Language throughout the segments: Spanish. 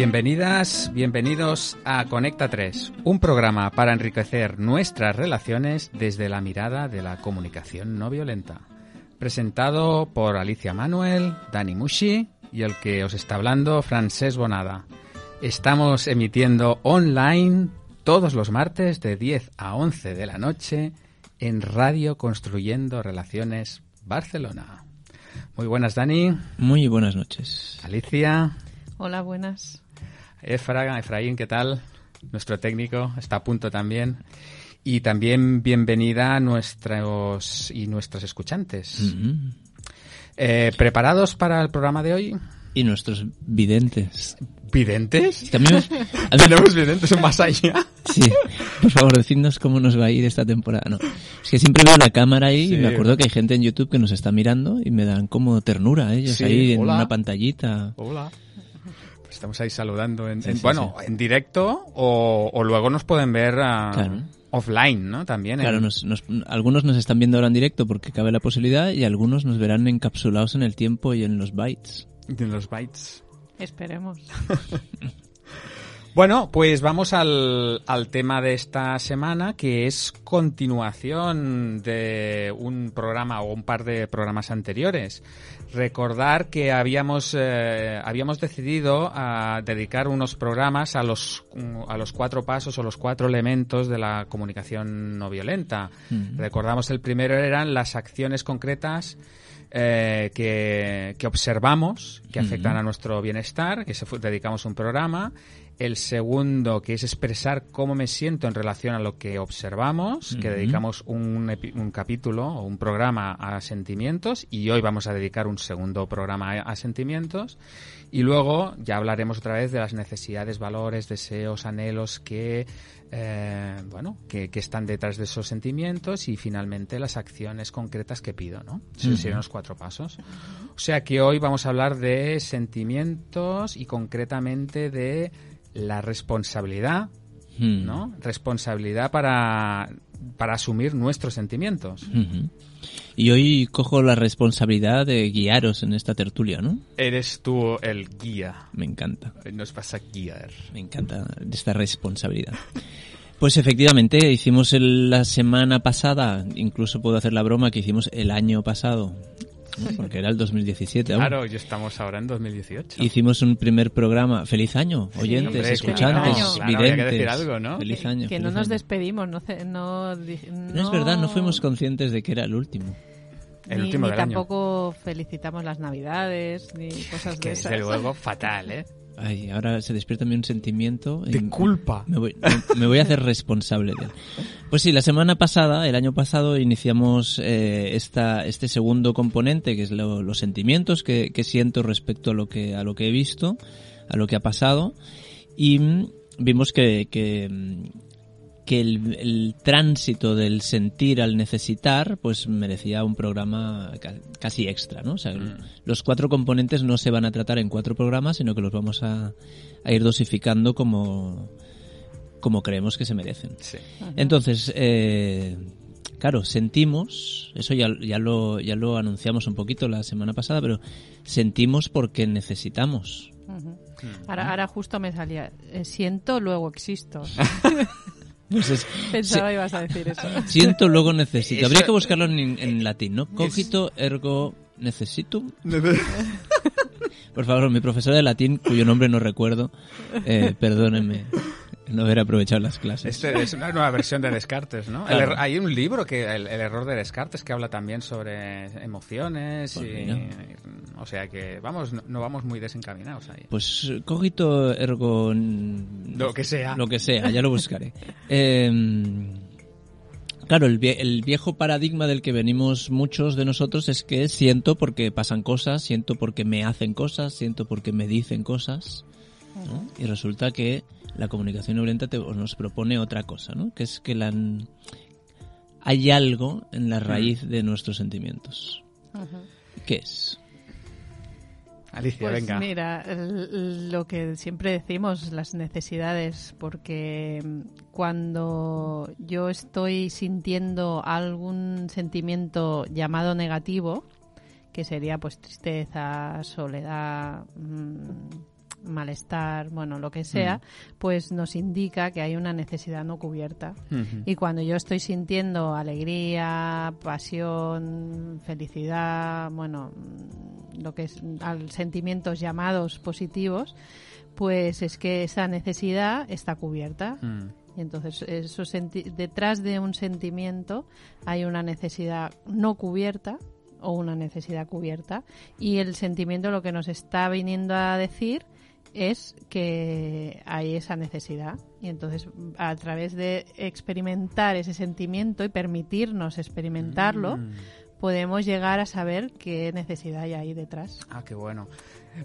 Bienvenidas, bienvenidos a Conecta 3, un programa para enriquecer nuestras relaciones desde la mirada de la comunicación no violenta. Presentado por Alicia Manuel, Dani Mushi y el que os está hablando, Francés Bonada. Estamos emitiendo online todos los martes de 10 a 11 de la noche en Radio Construyendo Relaciones Barcelona. Muy buenas, Dani. Muy buenas noches. Alicia. Hola, buenas. Efra, Efraín, ¿qué tal? Nuestro técnico está a punto también. Y también bienvenida a nuestros y nuestros escuchantes. Eh, ¿Preparados para el programa de hoy? Y nuestros videntes. ¿Videntes? También ¿Tenemos videntes en más allá? Sí, por favor, decidnos cómo nos va a ir esta temporada. No, es que siempre veo la cámara ahí Sí. y me acuerdo que hay gente en YouTube que nos está mirando y me dan como ternura ellos Sí, ahí en una pantallita. Hola. Estamos ahí saludando en, Sí, en- sí, bueno, sí. en directo o, o luego nos pueden ver ah, Claro. offline, ¿no? También. en- Claro, nos- nos- algunos nos están viendo ahora en directo porque cabe la posibilidad y algunos nos verán encapsulados en el tiempo y en los bytes. en los bytes. Esperemos. Bueno, pues vamos al, al tema de esta semana, que es continuación de un programa o un par de programas anteriores. Recordar que habíamos, eh, habíamos decidido a dedicar unos programas a los, a los cuatro pasos o los cuatro elementos de la comunicación no violenta. Recordamos el primero eran las acciones concretas eh, que, que observamos, que afectan a nuestro bienestar, que se dedicamos un programa. El segundo, que es expresar cómo me siento en relación a lo que observamos, que dedicamos un, capítulo o un programa a sentimientos y hoy vamos a dedicar un segundo programa a, a sentimientos. Y luego ya hablaremos otra vez de las necesidades, valores, deseos, anhelos que, eh, bueno, que, que están detrás de esos sentimientos y finalmente las acciones concretas que pido, ¿no? Esos serían los cuatro pasos. O sea que hoy vamos a hablar de sentimientos y concretamente de la responsabilidad, Mm. ¿no? Responsabilidad para, para asumir nuestros sentimientos. Y hoy cojo la responsabilidad de guiaros en esta tertulia, ¿no? Eres tú el guía. Me encanta. Nos vas a guiar. Me encanta esta responsabilidad. Pues efectivamente, hicimos el- la semana pasada, incluso puedo hacer la broma que hicimos el año pasado. Porque era el 2017 aún. Claro, y estamos ahora en 2018. Hicimos un primer programa. ¡Feliz año! Oyentes, hombre, escuchantes, claro, claro, había que videntes. decir algo, ¿no? Feliz Que- año. Que feliz no nos año. despedimos, no, no, No es verdad, no fuimos conscientes de que era el último. El ni, último ni del año. tampoco felicitamos las navidades, ni cosas de Que esas. desde luego fatal, ¿eh? Ay, ahora se despierta en mí un sentimiento. De culpa. Me voy, me- me voy a hacer responsable de él. Pues sí, la semana pasada, el año pasado, iniciamos eh, esta, este segundo componente, que es lo- los sentimientos que, que siento respecto a lo que, a lo que he visto, a lo que ha pasado, y mm, vimos que, que, mm, que el, el tránsito del sentir al necesitar, pues merecía un programa ca- casi extra, ¿no? O sea, los cuatro componentes no se van a tratar en cuatro programas, sino que los vamos a, a ir dosificando como, como creemos que se merecen. Sí. Entonces, eh, claro, sentimos, eso ya, ya, lo, ya lo anunciamos un poquito la semana pasada, pero sentimos porque necesitamos. Ujú. Ahora, ahora justo me salía, eh, siento, luego existo. Pues es- Pensaba ibas a decir eso. siento, luego necesito. Eso- Habría que buscarlo en, en latín, ¿no? Cogito, ergo, necesitum. Por favor, mi profesor de latín, cuyo nombre no recuerdo, eh, perdónenme no haber aprovechado las clases. Este es una nueva versión de Descartes, ¿no? Claro. er- hay un libro que el, el error de Descartes que habla también sobre emociones Pues y, o sea que vamos no, no vamos muy desencaminados ahí. Pues cogito, ergo... Lo que sea. Lo que sea, ya lo buscaré. Eh, claro, el, vie- el viejo paradigma del que venimos muchos de nosotros es que siento porque pasan cosas, siento porque me hacen cosas, siento porque me dicen cosas. ¿no? Y resulta que la comunicación no violenta te- nos propone otra cosa, ¿no? Que es que la, hay algo en la raíz de nuestros sentimientos. ¿Qué es? Alicia, Pues venga. mira, lo que siempre decimos, las necesidades, porque mm, cuando yo estoy sintiendo algún sentimiento llamado negativo, que sería pues tristeza, soledad, mm, malestar, bueno, lo que sea, pues nos indica que hay una necesidad no cubierta. Y cuando yo estoy sintiendo alegría, pasión, felicidad, bueno, mm, lo que es al sentimientos llamados positivos, pues es que esa necesidad está cubierta. Mm. Y entonces, eso detrás de un sentimiento hay una necesidad no cubierta o una necesidad cubierta. Y el sentimiento lo que nos está viniendo a decir es que hay esa necesidad. Y entonces, a través de experimentar ese sentimiento y permitirnos experimentarlo, Mm. podemos llegar a saber qué necesidad hay ahí detrás. Ah, qué bueno.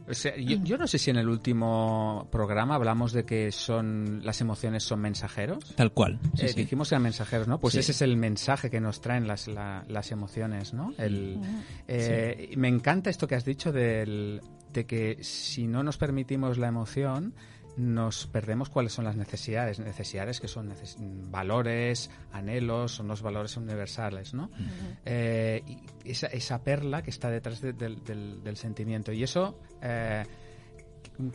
O sea, yo, yo no sé si en el último programa hablamos de que son las emociones son mensajeros. Tal cual. Sí, Eh, sí. Dijimos que eran mensajeros, ¿no? Pues Sí. ese es el mensaje que nos traen las, la- las emociones, ¿no? El, eh, Me encanta esto que has dicho del, de que si no nos permitimos la emoción, nos perdemos cuáles son las necesidades. Necesidades que son neces- valores, anhelos, son los valores universales, ¿no? Eh, y esa, esa perla que está detrás de- del, del- del sentimiento. Y eso, eh,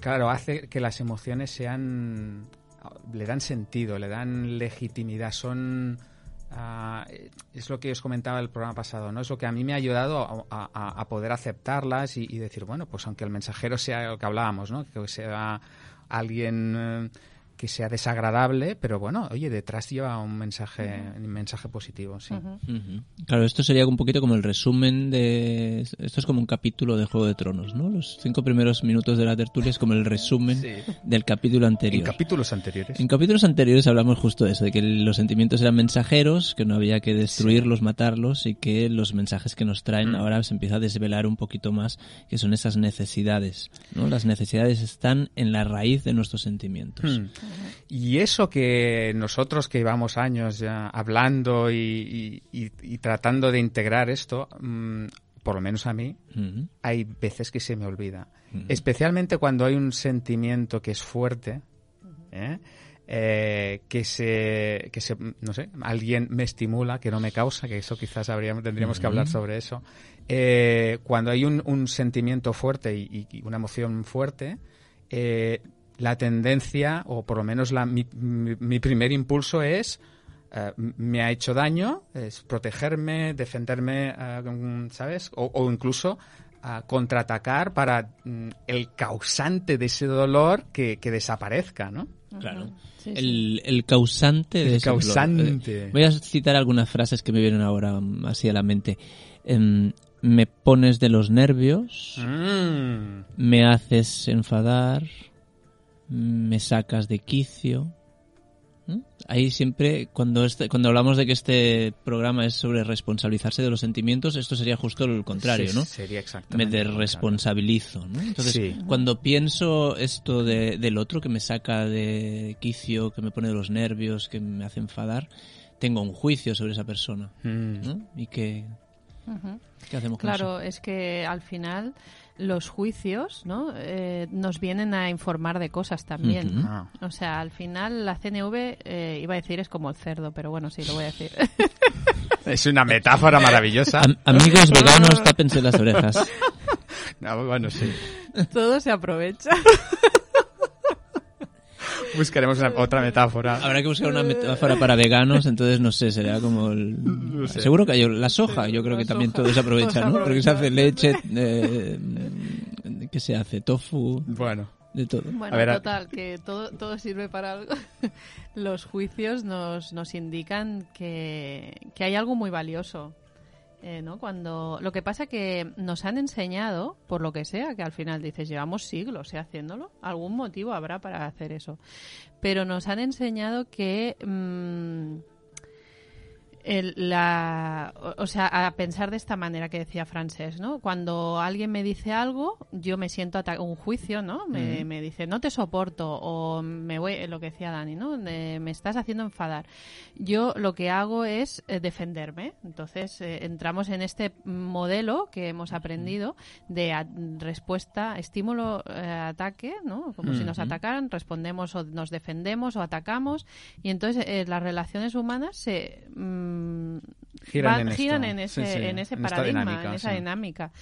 claro, hace que las emociones sean. le dan sentido, le dan legitimidad, son. ah, es lo que os comentaba el programa pasado, ¿no? Es lo que a mí me ha ayudado a, a- a poder aceptarlas y, y decir, bueno, pues aunque el mensajero sea lo que hablábamos, ¿no? Que sea alguien eh, que sea desagradable, pero bueno, oye, detrás lleva un mensaje, un mensaje positivo, sí. Claro, esto sería un poquito como el resumen de... Esto es como un capítulo de Juego de Tronos, ¿no? Los cinco primeros minutos de la tertulia es como el resumen Sí. del capítulo anterior. En capítulos anteriores. En capítulos anteriores hablamos justo de eso, de que los sentimientos eran mensajeros, que no había que destruirlos, matarlos y que los mensajes que nos traen ahora se empieza a desvelar un poquito más, que son esas necesidades. ¿no? Las necesidades están en la raíz de nuestros sentimientos. Y eso que nosotros que llevamos años ya hablando y, y- y- y tratando de integrar esto, mm, por lo menos a mí, hay veces que se me olvida. Especialmente cuando hay un sentimiento que es fuerte, ¿eh? Eh, que se, que se, no sé, alguien me estimula, que no me causa, que eso quizás habríamos, tendríamos que hablar sobre eso. Eh, cuando hay un, un sentimiento fuerte y, y una emoción fuerte, eh, la tendencia, o por lo menos la, mi, mi- mi primer impulso es, eh, me ha hecho daño, es protegerme, defenderme, eh, ¿sabes? O, o incluso a contraatacar para mm, el causante de ese dolor que, que desaparezca, ¿no? Claro. Sí, sí. El, el causante de El ese dolor. causante. Eh, Voy a citar algunas frases que me vienen ahora mm, así a la mente. Em, me pones de los nervios, Mm. me haces enfadar, me sacas de quicio. ¿Mm? Ahí siempre, cuando, este- cuando hablamos de que este programa es sobre responsabilizarse de los sentimientos, esto sería justo lo contrario, Sí, ¿no? Sería Me exactamente. contrario. desresponsabilizo, ¿no? Entonces, Sí. cuando pienso esto de- del otro que me saca de quicio, que me pone de los nervios, que me hace enfadar, tengo un juicio sobre esa persona, Mm. ¿no? ¿Y qué, Ujú. qué hacemos con eso? Claro, es que al final los juicios ¿no? Eh, nos vienen a informar de cosas también. Ah. O sea, al final la CNV, eh, iba a decir, es como el cerdo, pero bueno, sí, lo voy a decir. Es una metáfora maravillosa. Am- amigos veganos, tápense las orejas. No, bueno, sí. Todo se aprovecha. Buscaremos una- otra metáfora. Habrá que buscar una metáfora para veganos, entonces no sé, será como el... sé. Seguro que hay la soja, yo creo que también soja. todo se aprovecha, ¿no? Porque se hace leche, eh, ¿qué se hace? Tofu, Bueno. de todo. Bueno, A ver, a- total, que todo, todo sirve para algo. Los juicios nos, nos indican que, que hay algo muy valioso. Eh, ¿no? Cuando lo que pasa que nos han enseñado, por lo que sea, que al final dices llevamos siglos ¿eh? haciéndolo, algún motivo habrá para hacer eso, pero nos han enseñado que mm, el- la, o, sea, a pensar de esta manera que decía Francés, ¿no? Cuando alguien me dice algo, yo me siento un juicio, ¿no? Me, me dice, no te soporto, o me voy, lo que decía Dani, ¿no? De, me estás haciendo enfadar. Yo lo que hago es eh, defenderme. Entonces, eh, entramos en este modelo que hemos aprendido de a- respuesta, estímulo, eh, ataque, ¿no? Como si nos atacaran, respondemos o nos defendemos o atacamos. Y entonces eh, las relaciones humanas se, mm, giran, en, giran en ese, Sí, sí, en ese en paradigma, dinámica, en esa sí. dinámica.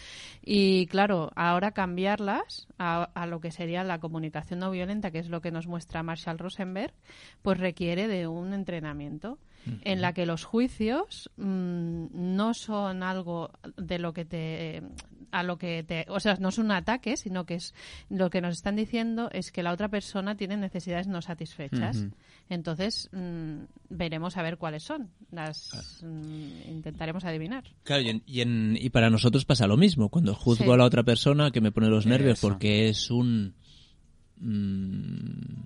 Y claro, ahora cambiarlas a, a lo que sería la comunicación no violenta, que es lo que nos muestra Marshall Rosenberg, pues requiere de un entrenamiento en la que los juicios mm, no son algo de lo que te a lo que te o sea no es un ataque sino que es lo que nos están diciendo es que la otra persona tiene necesidades no satisfechas entonces mm, veremos a ver cuáles son las mm, intentaremos adivinar Claro, y, en- y, en- y para nosotros pasa lo mismo. Cuando juzgo Sí. a la otra persona que me pone los nervios Eso. porque es un... mm,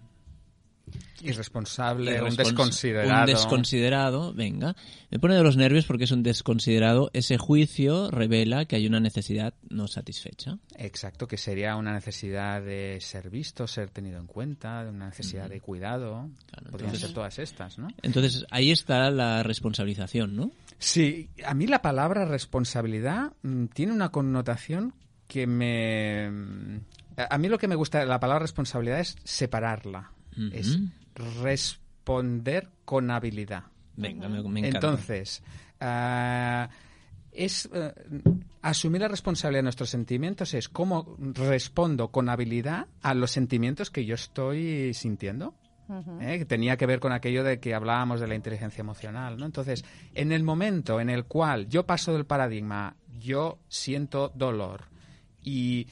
Irresponsable, un irrespons- desconsiderado. Un desconsiderado, venga. Me pone de los nervios porque es un desconsiderado. Ese juicio revela que hay una necesidad no satisfecha. Exacto, que sería una necesidad de ser visto, ser tenido en cuenta, de una necesidad de cuidado. Claro, Podrían entonces- ser todas estas, ¿no? Entonces, ahí está la responsabilización, ¿no? Sí, a mí la palabra responsabilidad mm, tiene una connotación que me... A a mí lo que me gusta de la palabra responsabilidad es separarla. Es responder con habilidad. Venga, me, me encanta. Entonces, ah, es eh, asumir la responsabilidad de nuestros sentimientos es cómo respondo con habilidad a los sentimientos que yo estoy sintiendo. ¿eh? que tenía que ver con aquello de que hablábamos de la inteligencia emocional, ¿no? Entonces, en el momento en el cual yo paso del paradigma, yo siento dolor y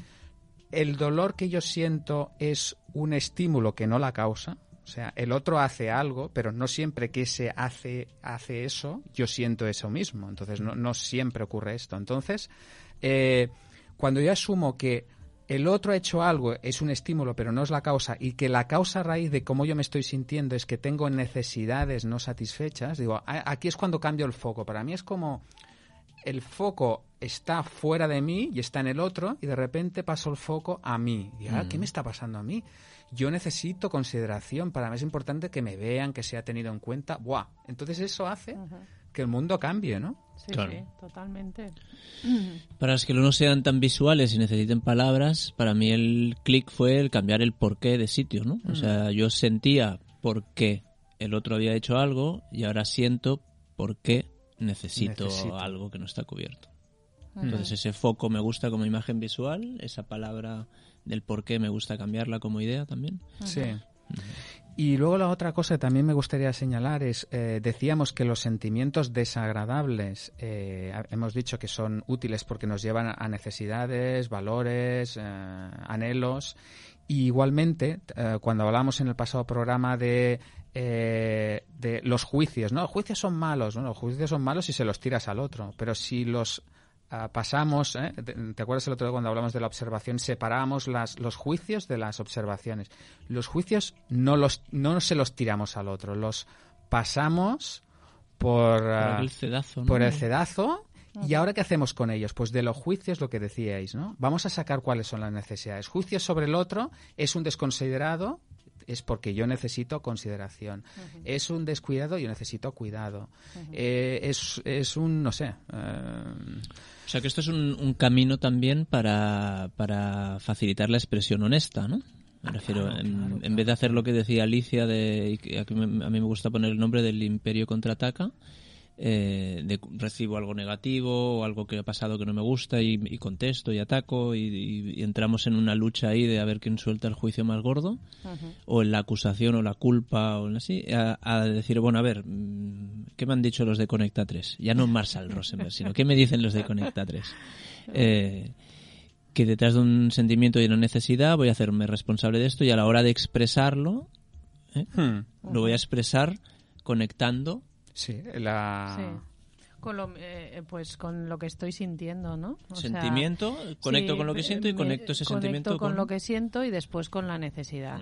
el dolor que yo siento es un estímulo que no la causa, o sea, el otro hace algo, pero no siempre que se hace, hace eso, yo siento eso mismo. Entonces, no, no siempre ocurre esto. Entonces, eh, cuando yo asumo que el otro ha hecho algo, es un estímulo, pero no es la causa, y que la causa raíz de cómo yo me estoy sintiendo es que tengo necesidades no satisfechas, digo, aquí es cuando cambio el foco. Para mí es como el foco está fuera de mí y está en el otro, y de repente paso el foco a mí. Y, ah, ¿Qué me está pasando a mí? Yo necesito consideración, para mí es importante que me vean, que sea tenido en cuenta. ¡Buah! Entonces eso hace que el mundo cambie, ¿no? sí Claro. sí totalmente Para los que no sean tan visuales y necesiten palabras, para mí el clic fue el cambiar el porqué de sitio, ¿no? O sea, yo sentía por qué el otro había hecho algo y ahora siento por qué necesito, Necesito. algo que no está cubierto. Entonces ese foco me gusta como imagen visual, esa palabra del por qué me gusta cambiarla como idea también. Sí. Y luego la otra cosa que también me gustaría señalar es, eh, decíamos que los sentimientos desagradables, eh, hemos dicho que son útiles porque nos llevan a- a necesidades, valores, eh, anhelos. Y igualmente, eh, cuando hablamos en el pasado programa de, eh, de los juicios, ¿no? Los juicios son malos, ¿no? Los juicios son malos si se los tiras al otro, pero si los ah, pasamos, ¿eh? ¿Te, te acuerdas el otro día cuando hablamos de la observación? Separamos las, los juicios de las observaciones. Los juicios no, los, no se los tiramos al otro, los pasamos por, Por ah, aquel cedazo, ¿no? por el cedazo. ¿Y ahora qué hacemos con ellos? Pues de los juicios, lo que decíais, ¿no? Vamos a sacar cuáles son las necesidades. Juicios sobre el otro es un desconsiderado, es porque yo necesito consideración. Es un descuidado, yo necesito cuidado. Eh, es, es un, no sé. eh, O sea que esto es un, un camino también para, para facilitar la expresión honesta, ¿no? Me refiero, en, en vez de hacer lo que decía Alicia, de, y que aquí me- a mí me gusta poner el nombre del Imperio contraataca, eh, de recibo algo negativo o algo que ha pasado que no me gusta y, y contesto y ataco y, y- y entramos en una lucha ahí de a ver quién suelta el juicio más gordo o en la acusación o la culpa o en así a, a decir bueno a ver mm, qué me han dicho los de Conecta 3 ya no Marshall Rosenberg sino qué me dicen los de Conecta 3 Eh, que detrás de un sentimiento y una necesidad voy a hacerme responsable de esto y a la hora de expresarlo ¿eh? hmm, lo voy a expresar conectando sí, la... Sí. Con lo, eh, pues con lo que estoy sintiendo, ¿no? O sea, sentimiento conecto sí, con lo que siento y conecto ese conecto sentimiento con, con, lo que siento y después con la necesidad.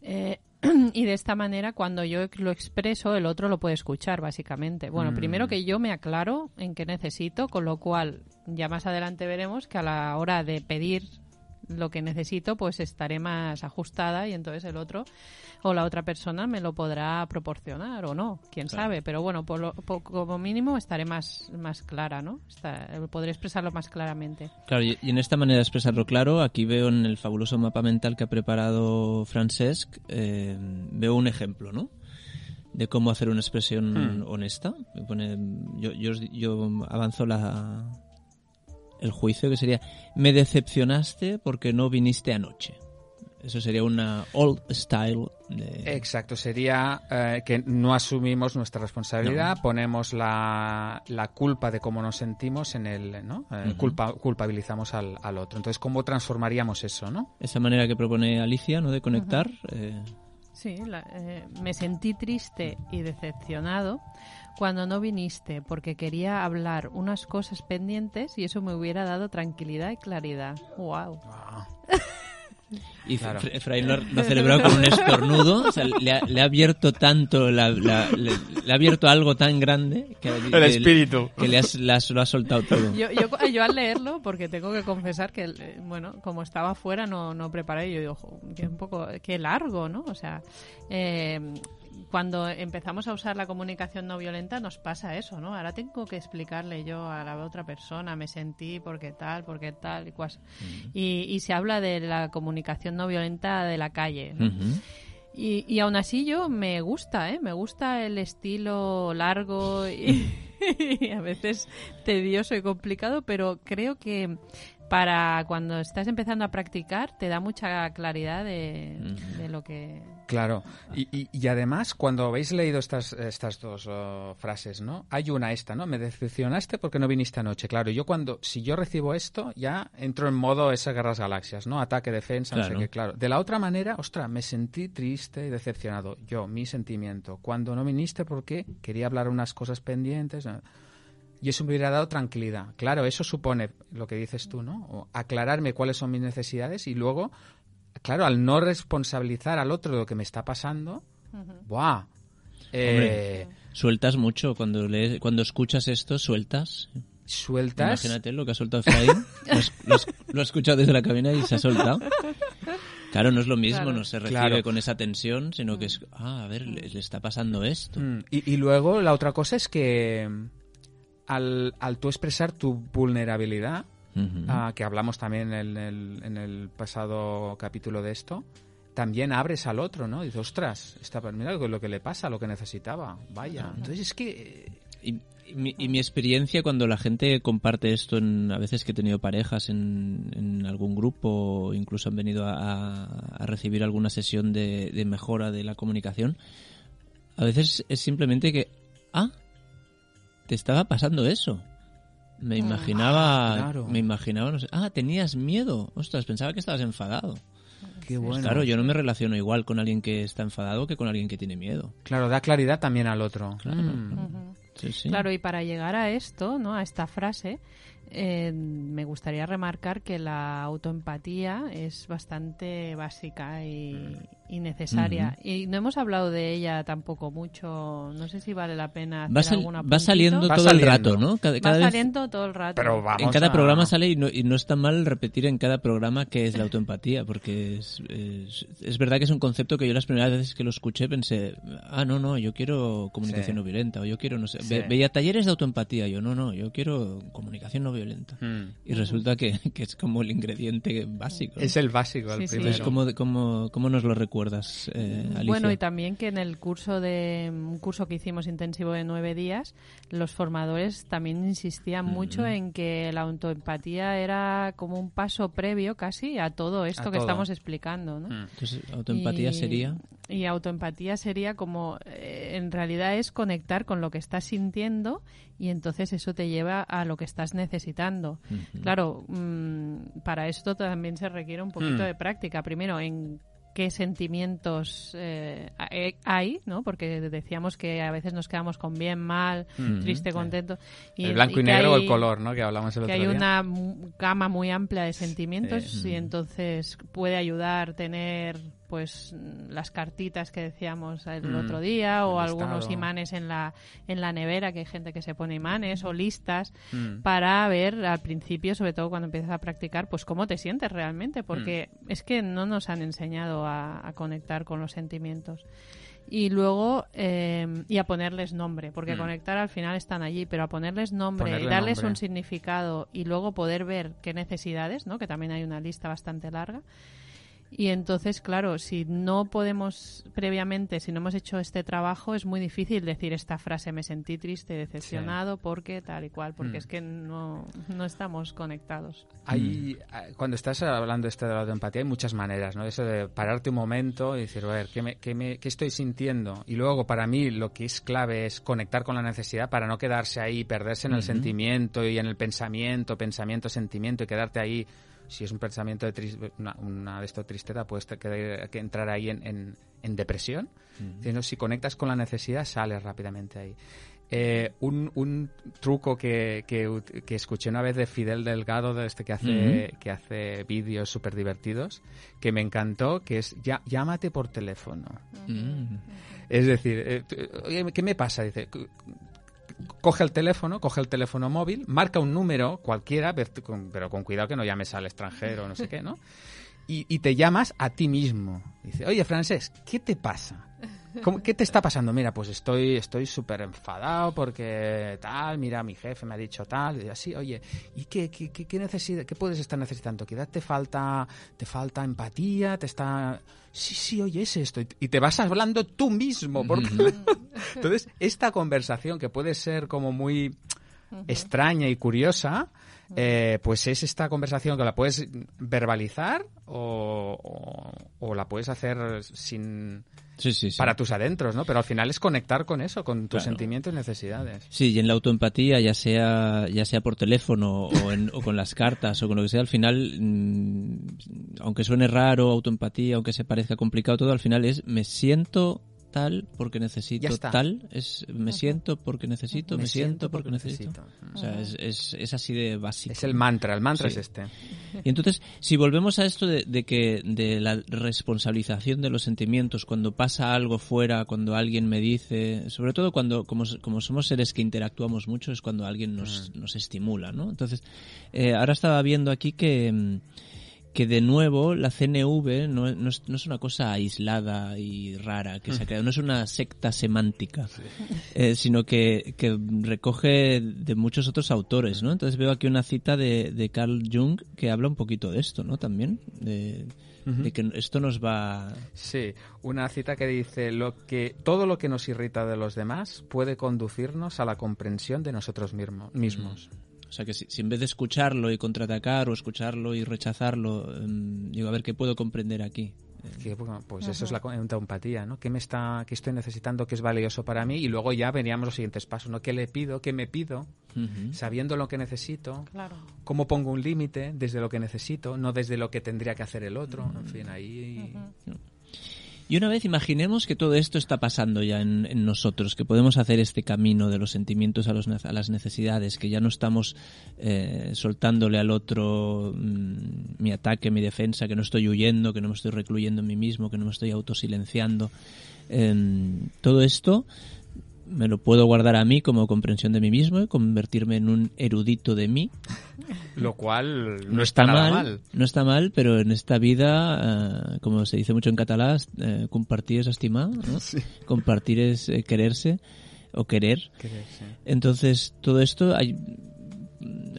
Eh, y de esta manera, cuando yo lo expreso, el otro lo puede escuchar, básicamente. Bueno, Mm. primero que yo me aclaro en qué necesito, con lo cual ya más adelante veremos que a la hora de pedir lo que necesito, pues estaré más ajustada y entonces el otro o la otra persona me lo podrá proporcionar o no, quién Claro. sabe. Pero bueno, por lo- por- como mínimo estaré más, más clara, ¿no? Está- podré expresarlo más claramente. Claro, y, y en esta manera de expresarlo claro, aquí veo en el fabuloso mapa mental que ha preparado Francesc, eh, veo un ejemplo, ¿no? de cómo hacer una expresión Hmm. honesta. Me pone, yo, yo, yo avanzo la, el juicio que sería, me decepcionaste porque no viniste anoche. Eso sería una old style de... Exacto, sería eh, que no asumimos nuestra responsabilidad, ponemos la, la culpa de cómo nos sentimos en el, ¿no? Eh, culpa- culpabilizamos al, al otro. Entonces, ¿cómo transformaríamos eso, no? Esa manera que propone Alicia, ¿no? De conectar. eh, Sí, la- eh, me sentí triste y decepcionado cuando no viniste porque quería hablar unas cosas pendientes y eso me hubiera dado tranquilidad y claridad. ¡Wow! Y Claro. Fra- Efraín lo, ha- lo ha celebrado con un estornudo. O sea, le ha, le ha abierto tanto, la- la- le, le ha abierto algo tan grande que, que- que le has, le has- lo ha soltado todo. Yo, yo, yo al leerlo, porque tengo que confesar que, eh, bueno, como estaba fuera no, no preparé, yo digo, "Jo, que un poco, qué largo, ¿no? O sea, eh, cuando empezamos a usar la comunicación no violenta nos pasa eso, ¿no? Ahora tengo que explicarle yo a la otra persona, me sentí porque tal, porque tal y cuas. Y, y se habla de la comunicación no violenta de la calle. ¿no? Y, y aún así yo me gusta, ¿eh? Me gusta el estilo largo y, y a veces tedioso y complicado, pero creo que para cuando estás empezando a practicar te da mucha claridad de, de lo que... Claro, y, y- y además cuando habéis leído estas, estas dos oh, frases, ¿no? Hay una esta, ¿no? Me decepcionaste porque no viniste anoche. Claro, yo cuando, si yo recibo esto, ya entro en modo esas guerras galaxias, ¿no? Ataque, defensa, no sé qué, claro. De la otra manera, ostras, me sentí triste y decepcionado. Yo, mi sentimiento. Cuando no viniste porque quería hablar unas cosas pendientes. ¿no? Y eso me hubiera dado tranquilidad. Claro, eso supone lo que dices tú, ¿no? O aclararme cuáles son mis necesidades y luego, claro, al no responsabilizar al otro de lo que me está pasando, ¡buah! Eh, Sueltas mucho cuando lees, cuando escuchas esto, sueltas. sueltas. Imagínate lo que ha soltado Efraín. lo, has, lo ha escuchado desde la cabina y se ha soltado. Claro, no es lo mismo, Claro. no se recibe Claro. con esa tensión, sino que es, ah, a ver, le, le está pasando esto. Mm, Y, y luego la otra cosa es que mm, al, al tú expresar tu vulnerabilidad, ah, que hablamos también en el, en el pasado capítulo de esto, también abres al otro, ¿no? Dices, ostras, está, mira lo que- le pasa, lo que necesitaba, vaya. Entonces es que... Y, y mi, y mi experiencia cuando la gente comparte esto, en, a veces que he tenido parejas en, en algún grupo, incluso han venido a recibir alguna sesión de, de mejora de la comunicación, a veces es simplemente que, ah, te estaba pasando eso. Me imaginaba, Ah, claro. me imaginaba, no sé, ah, tenías miedo, ostras, pensaba que estabas enfadado. Qué bueno. Claro, yo no me relaciono igual con alguien que está enfadado que con alguien que tiene miedo. Claro, da claridad también al otro. Claro. Mm. Ujú. Sí, sí. Claro, y para llegar a esto, ¿no? A esta frase, eh, me gustaría remarcar que la autoempatía es bastante básica y, y necesaria. Y no hemos hablado de ella tampoco mucho. No sé si vale la pena hacer Va, sal- va saliendo Va todo saliendo. el rato, ¿no? Cada, Va cada vez- saliendo todo el rato. Pero vamos en cada a- programa sale y no, y no está mal repetir en cada programa qué es la autoempatía, porque es, es, es verdad que es un concepto que yo las primeras veces que lo escuché pensé, ah, no, no, yo quiero comunicación Sí. no violenta, o yo quiero, no sé, Sí. ve- veía talleres de autoempatía, yo no, no, yo quiero comunicación no violenta. Mm. Y resulta que, que es como el ingrediente básico. ¿no? Es el básico, el Sí, sí. primero. Entonces, ¿cómo, cómo, cómo nos lo recuerdas, eh, Alicia? Bueno, y también que en el curso de un curso que hicimos intensivo de nueve días, los formadores también insistían mucho en que la autoempatía era como un paso previo casi a todo esto A que todo. estamos explicando, ¿no? Mm. Entonces, autoempatía Y- sería... Y autoempatía sería como, eh, en realidad es conectar con lo que estás sintiendo y entonces eso te lleva a lo que estás necesitando. Claro, mm, para esto también se requiere un poquito Mm. de práctica. Primero, en qué sentimientos eh, hay- ¿no? Porque decíamos que a veces nos quedamos con bien, mal, triste, contento. el blanco y, negro o el color, ¿no? Que hablamos el que otro hay día. una gama muy amplia de sentimientos Sí. y entonces puede ayudar tener pues las cartitas que decíamos el Mm, otro día o algunos imanes en la en la nevera que hay gente que se pone imanes o listas Mm. para ver al principio sobre todo cuando empiezas a practicar pues cómo te sientes realmente porque Mm. es que no nos han enseñado a, a conectar con los sentimientos y luego eh, y a ponerles nombre porque Mm. conectar al final están allí pero a ponerles nombre Ponerle y darles nombre. un significado y luego poder ver qué necesidades no que también hay una lista bastante larga Y entonces, claro, si no podemos previamente, si no hemos hecho este trabajo, es muy difícil decir esta frase, me sentí triste, decepcionado, porque tal y cual, porque Mm. es que no, no estamos conectados. Hay, eh, cuando estás hablando de este de la empatía, hay muchas maneras, ¿no? Eso de pararte un momento y decir, a ver, ¿qué, me, qué, me- qué estoy sintiendo? Y luego, para mí, lo que es clave es conectar con la necesidad para no quedarse ahí, perderse en el sentimiento y en el pensamiento, pensamiento, sentimiento y quedarte ahí. Si es un pensamiento de tris- una, una de esto tristeza, puedes que, que entrar ahí en, en- en depresión. Si conectas con la necesidad, sales rápidamente ahí. Eh, un, un truco que, que, ut- que escuché una vez de Fidel Delgado, de este que hace, que hace vídeos súper divertidos, que me encantó, que es ya, llámate por teléfono. Es decir, eh, ¿qué me pasa? Dice, "Co- coge el teléfono, coge el teléfono móvil, marca un número cualquiera, pero con- cuidado que no llames al extranjero, no sé qué, ¿no? Y, y te llamas a ti mismo. Dice, oye, Francés, ¿qué te pasa? ¿Cómo- ¿Qué te está pasando? Mira, pues estoy estoy súper enfadado porque tal, mira, mi jefe me ha dicho tal, y así, oye, ¿y qué, qué, qué, qué necesita- qué puedes estar necesitando? ¿Quizás te falta, te falta empatía? ¿Te está...? Sí, sí, oye, es esto. Y- te vas hablando tú mismo. Por teléfono. Entonces, esta conversación que puede ser como muy extraña y curiosa, eh, pues es esta conversación que la puedes verbalizar o, o- o la puedes hacer sin Sí, sí, sí. para tus adentros, ¿no? Pero al final es conectar con eso, con tus Claro. sentimientos y necesidades. Sí, y en la autoempatía, ya sea, ya sea por teléfono o, en- o con las cartas o con lo que sea, al final, mm, aunque suene raro, autoempatía, aunque se parezca complicado todo, al final es me siento tal porque necesito tal, es me siento porque necesito, me, siento porque necesito. necesito. O sea, es, es, es así de básico. Es el mantra, el mantra Sí. es este. Y entonces, si volvemos a esto de, de que de la responsabilización de los sentimientos cuando pasa algo fuera, cuando alguien me dice, sobre todo cuando como, como somos seres que interactuamos mucho es cuando alguien nos, nos estimula, ¿no? Entonces, eh, ahora estaba viendo aquí que mm, que de nuevo la CNV no, no es, no es una cosa aislada y rara que se ha creado, no es una secta semántica, eh, sino que, que recoge de muchos otros autores, ¿no? Entonces veo aquí una cita de, de Carl Jung que habla un poquito de esto, ¿no? También, de, de que esto nos va... Sí, una cita que dice lo que todo lo que nos irrita de los demás puede conducirnos a la comprensión de nosotros mismo- mismos. O sea que si, si en vez de escucharlo y contraatacar o escucharlo y rechazarlo, em, digo, a ver, ¿qué puedo comprender aquí? Que, bueno, pues eso es la empatía, ¿no? ¿Qué me está, qué estoy necesitando, qué es valioso para mí? Y luego ya veníamos los siguientes pasos, ¿no? ¿Qué le pido, qué me pido? Ujú. Sabiendo lo que necesito, Claro. cómo pongo un límite desde lo que necesito, no desde lo que tendría que hacer el otro. En fin, ahí Y una vez imaginemos que todo esto está pasando ya en, en nosotros, que podemos hacer este camino de los sentimientos a, los a las necesidades, que ya no estamos eh, soltándole al otro mm, mi ataque, mi defensa, que no estoy huyendo, que no me estoy recluyendo en mí mismo, que no me estoy autosilenciando. Em, todo esto me lo puedo guardar a mí como comprensión de mí mismo y convertirme en un erudito de mí. lo cual no, está, nada mal. No está mal, pero en esta vida, eh, como se dice mucho en catalán, eh, compartir es estimar, ¿no? Compartir es eh, quererse o querer. Quererse. Entonces, todo esto, hay,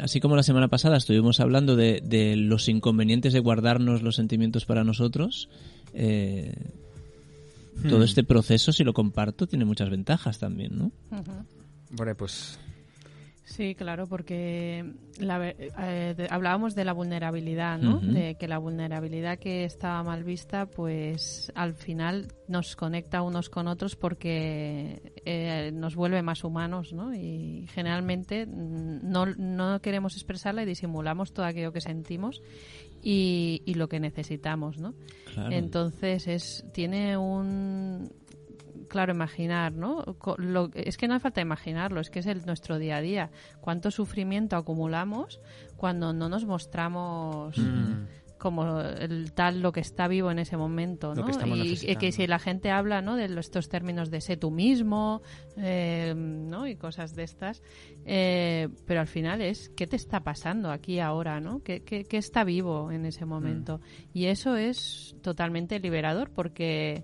así como la semana pasada estuvimos hablando de, de los inconvenientes de guardarnos los sentimientos para nosotros, eh, todo Hmm. este proceso, si lo comparto, tiene muchas ventajas también, ¿no? Ujú. Bueno, pues Sí, claro, porque la eh, de- hablábamos de la vulnerabilidad, ¿no? De que la vulnerabilidad que estaba mal vista, pues al final nos conecta unos con otros porque eh, nos vuelve más humanos, ¿no? Y generalmente mm, no, no queremos expresarla y disimulamos todo aquello que sentimos y, y lo que necesitamos, ¿no? Claro. Entonces es tiene un claro imaginar, ¿no? Lo- es que no hace falta imaginarlo, es que es el, nuestro día a día. Cuánto sufrimiento acumulamos cuando no nos mostramos mm, como el tal lo que está vivo en ese momento, ¿no? que y que si la gente habla, ¿no? De estos términos de sé tú mismo, eh, ¿no? Y cosas de estas, eh, pero al final es qué te está pasando aquí ahora, ¿no? ¿Qué, qué- qué está vivo en ese momento? Y eso es totalmente liberador porque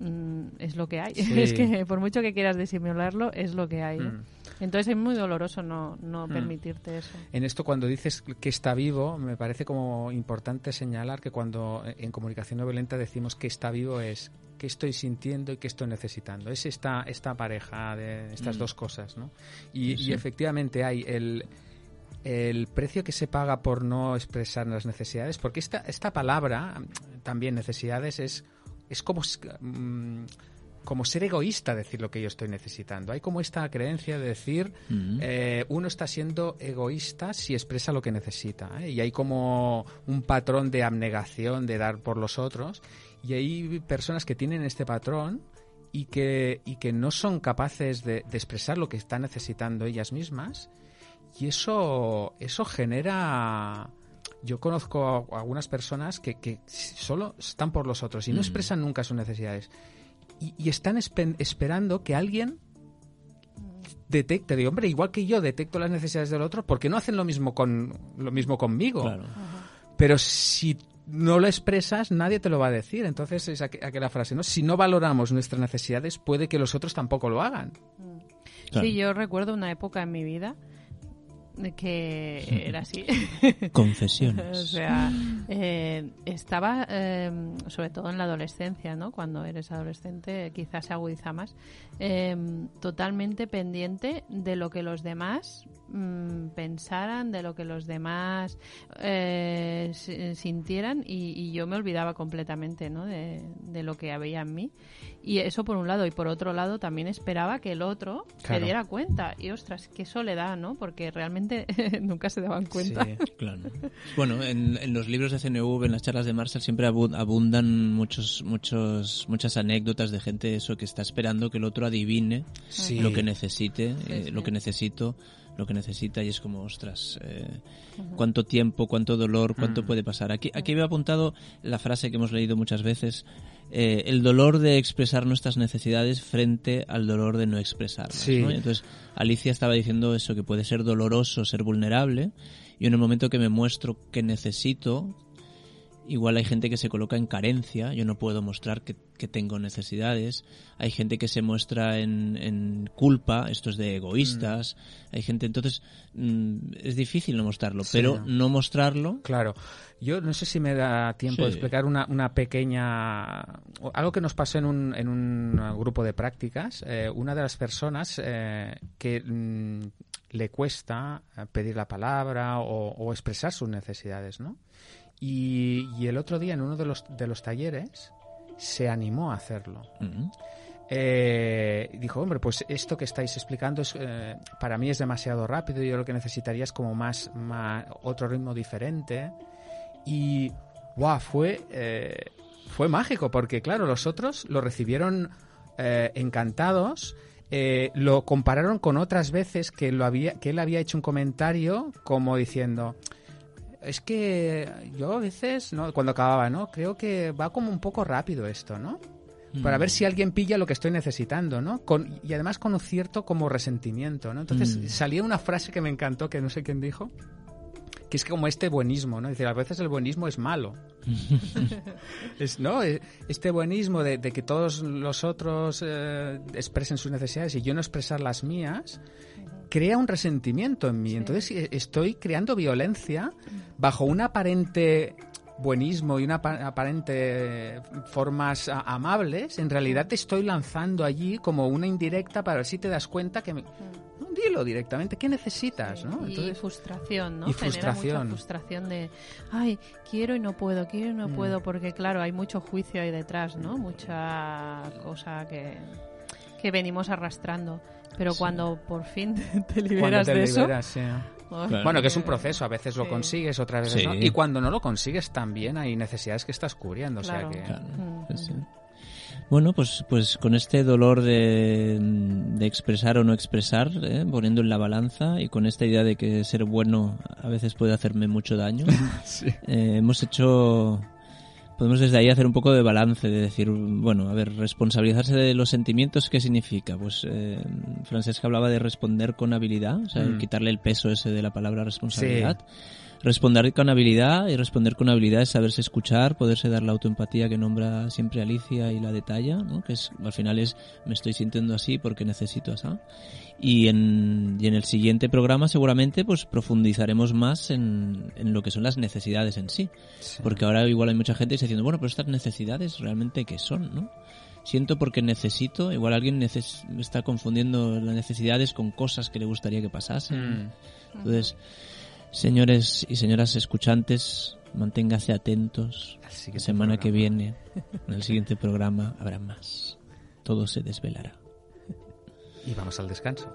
mm, es lo que hay. Sí. es que por mucho que quieras disimularlo, es lo que hay. ¿no? Entonces es muy doloroso no, no Mm. permitirte eso. En esto, cuando dices que está vivo, me parece como importante señalar que cuando eh, en comunicación no violenta decimos que está vivo es qué estoy sintiendo y qué estoy necesitando. Es esta, esta pareja de estas Mm. dos cosas, ¿no? Y, Sí. y efectivamente hay el, el precio que se paga por no expresar las necesidades, porque esta, esta palabra, mm, también necesidades, es, es como... como ser egoísta decir lo que yo estoy necesitando. Hay como esta creencia de decir Mm. eh, uno está siendo egoísta si expresa lo que necesita. ¿eh? Y hay como un patrón de abnegación, de dar por los otros. Y hay personas que tienen este patrón y que, y que no son capaces de, de expresar lo que están necesitando ellas mismas. Y eso, eso genera... Yo conozco a algunas personas que, que solo están por los otros y no Mm. expresan nunca sus necesidades. Y, y están espe- esperando que alguien detecte, de hombre, igual que yo detecto las necesidades del otro, ¿por qué no hacen lo mismo con lo mismo conmigo? Claro. Pero si no lo expresas, nadie te lo va a decir. Entonces es aqu- aquella frase, ¿no? Si no valoramos nuestras necesidades, puede que los otros tampoco lo hagan. Claro. Sí, yo recuerdo una época en mi vida que era así. Confesiones. o sea, eh, estaba, eh, sobre todo en la adolescencia, ¿no? Cuando eres adolescente quizás se agudiza más, eh, totalmente pendiente de lo que los demás mm, pensaran, de lo que los demás eh, si- sintieran y, y yo me olvidaba completamente, ¿no? De, de lo que había en mí. Y eso por un lado. Y por otro lado también esperaba que el otro Claro. se diera cuenta. Y ostras, qué soledad, ¿no? Porque realmente nunca se daban cuenta. Sí. Claro. Bueno, en, en los libros de CNV, en las charlas de Marshall, siempre abu- abundan muchos, muchos, muchas anécdotas de gente eso que está esperando que el otro adivine Sí. lo que necesite, eh, sí. lo que necesito, lo que necesita y es como, ostras, eh, cuánto tiempo, cuánto dolor, cuánto Mm. puede pasar. Aquí, aquí había apuntado la frase que hemos leído muchas veces, eh, el dolor de expresar nuestras necesidades frente al dolor de no expresarlas. Sí. Entonces, Alicia estaba diciendo eso, que puede ser doloroso ser vulnerable y en el momento que me muestro que necesito, Igual hay gente que se coloca en carencia, yo no puedo mostrar que, que tengo necesidades. Hay gente que se muestra en, en culpa, esto es de egoístas. Hay gente, entonces, mm, es difícil no mostrarlo, Sí. pero no mostrarlo. Claro. Yo no sé si me da tiempo de explicar una, una pequeña... Algo que nos pasó en un, en un grupo de prácticas. Eh, una de las personas eh, que mm, le cuesta eh, pedir la palabra o, o expresar sus necesidades, ¿no? Y, y el otro día en uno de los, de los talleres se animó a hacerlo. Eh, dijo, hombre, pues esto que estáis explicando es, eh, para mí es demasiado rápido, yo lo que necesitaría es como más, más otro ritmo diferente. Y, wow, fue, eh, fue mágico, porque claro, los otros lo recibieron eh, encantados. lo compararon con otras veces que, lo había, que él había hecho un comentario como diciendo, es que yo a veces, ¿no? cuando acababa, ¿no? Creo que va como un poco rápido esto, ¿no? para mm. ver si alguien pilla lo que estoy necesitando, ¿no? Con, y además con un cierto como resentimiento, ¿no? Entonces Mm. salía una frase que me encantó, que no sé quién dijo, que es como este buenismo, ¿no? Dice, a veces el buenismo es malo. es, ¿no? Eh, Este buenismo de, de que todos los otros eh, expresen sus necesidades y yo no expresar las mías, crea un resentimiento en mí. Sí. Entonces eh, estoy creando violencia bajo un aparente buenismo y una apa- aparente formas amables, en realidad te estoy lanzando allí como una indirecta para ver si te das cuenta que... me- No, dilo directamente, ¿qué necesitas? ¿no? Y Entonces, frustración, ¿no? y Genera frustración. mucha frustración de, ay, quiero y no puedo, quiero y no Mm. puedo, porque claro, hay mucho juicio ahí detrás, ¿no? Mucha cosa que, que venimos arrastrando. Pero Sí. cuando por fin te liberas te de eso... oh, Claro. Bueno, que es un proceso, a veces lo consigues, otras veces Sí. no. Y cuando no lo consigues también hay necesidades que estás cubriendo. Claro. O sea que... Claro, Mm. Bueno, pues, pues con este dolor de, de expresar o no expresar, ¿eh? poniendo en la balanza y con esta idea de que ser bueno a veces puede hacerme mucho daño, eh, hemos hecho, podemos desde ahí hacer un poco de balance, de decir, bueno, a ver, responsabilizarse de los sentimientos, ¿qué significa? Pues eh, Francesca hablaba de responder con habilidad, o sea, Mm. quitarle el peso ese de la palabra responsabilidad. Responder con habilidad y responder con habilidad es saberse escuchar, poderse dar la autoempatía que nombra siempre Alicia y la detalla, ¿no? que es, al final es me estoy sintiendo así porque necesito esa. Y en, y en el siguiente programa seguramente pues profundizaremos más en, en lo que son las necesidades en sí. Porque ahora igual hay mucha gente diciendo, bueno, pero estas necesidades realmente qué son, ¿no? Siento porque necesito, igual alguien está confundiendo las necesidades con cosas que le gustaría que pasasen. Mm. Entonces, señores y señoras escuchantes, manténgase atentos. La semana que viene, en el siguiente programa, habrá más. Todo se desvelará. Y vamos al descanso.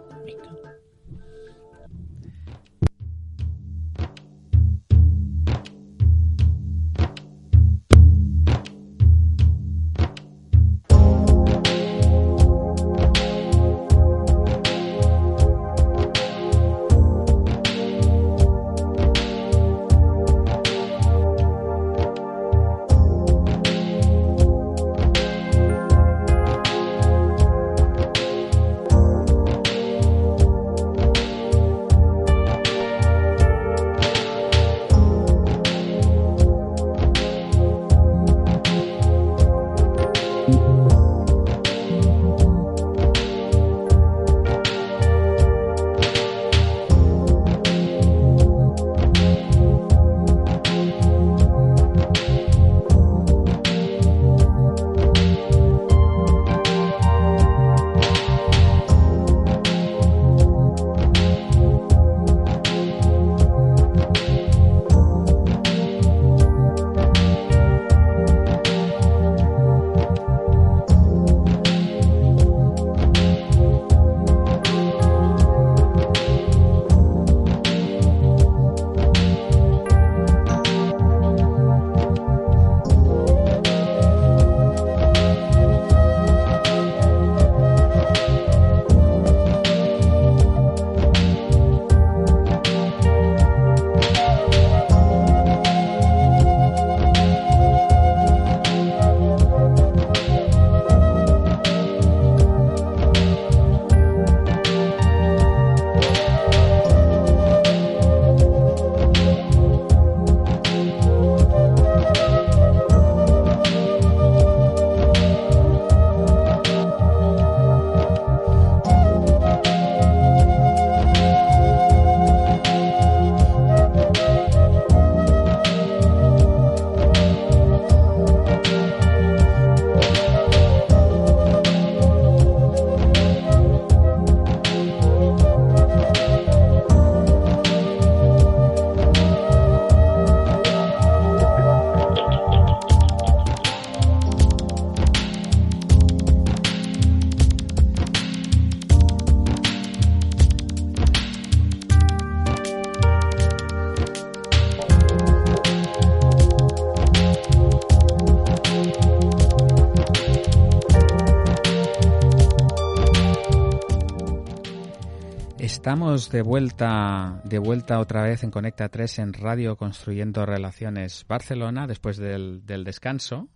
Estamos de vuelta, de vuelta otra vez en Conecta 3 en Radio Construyendo Relaciones Barcelona después del, descanso.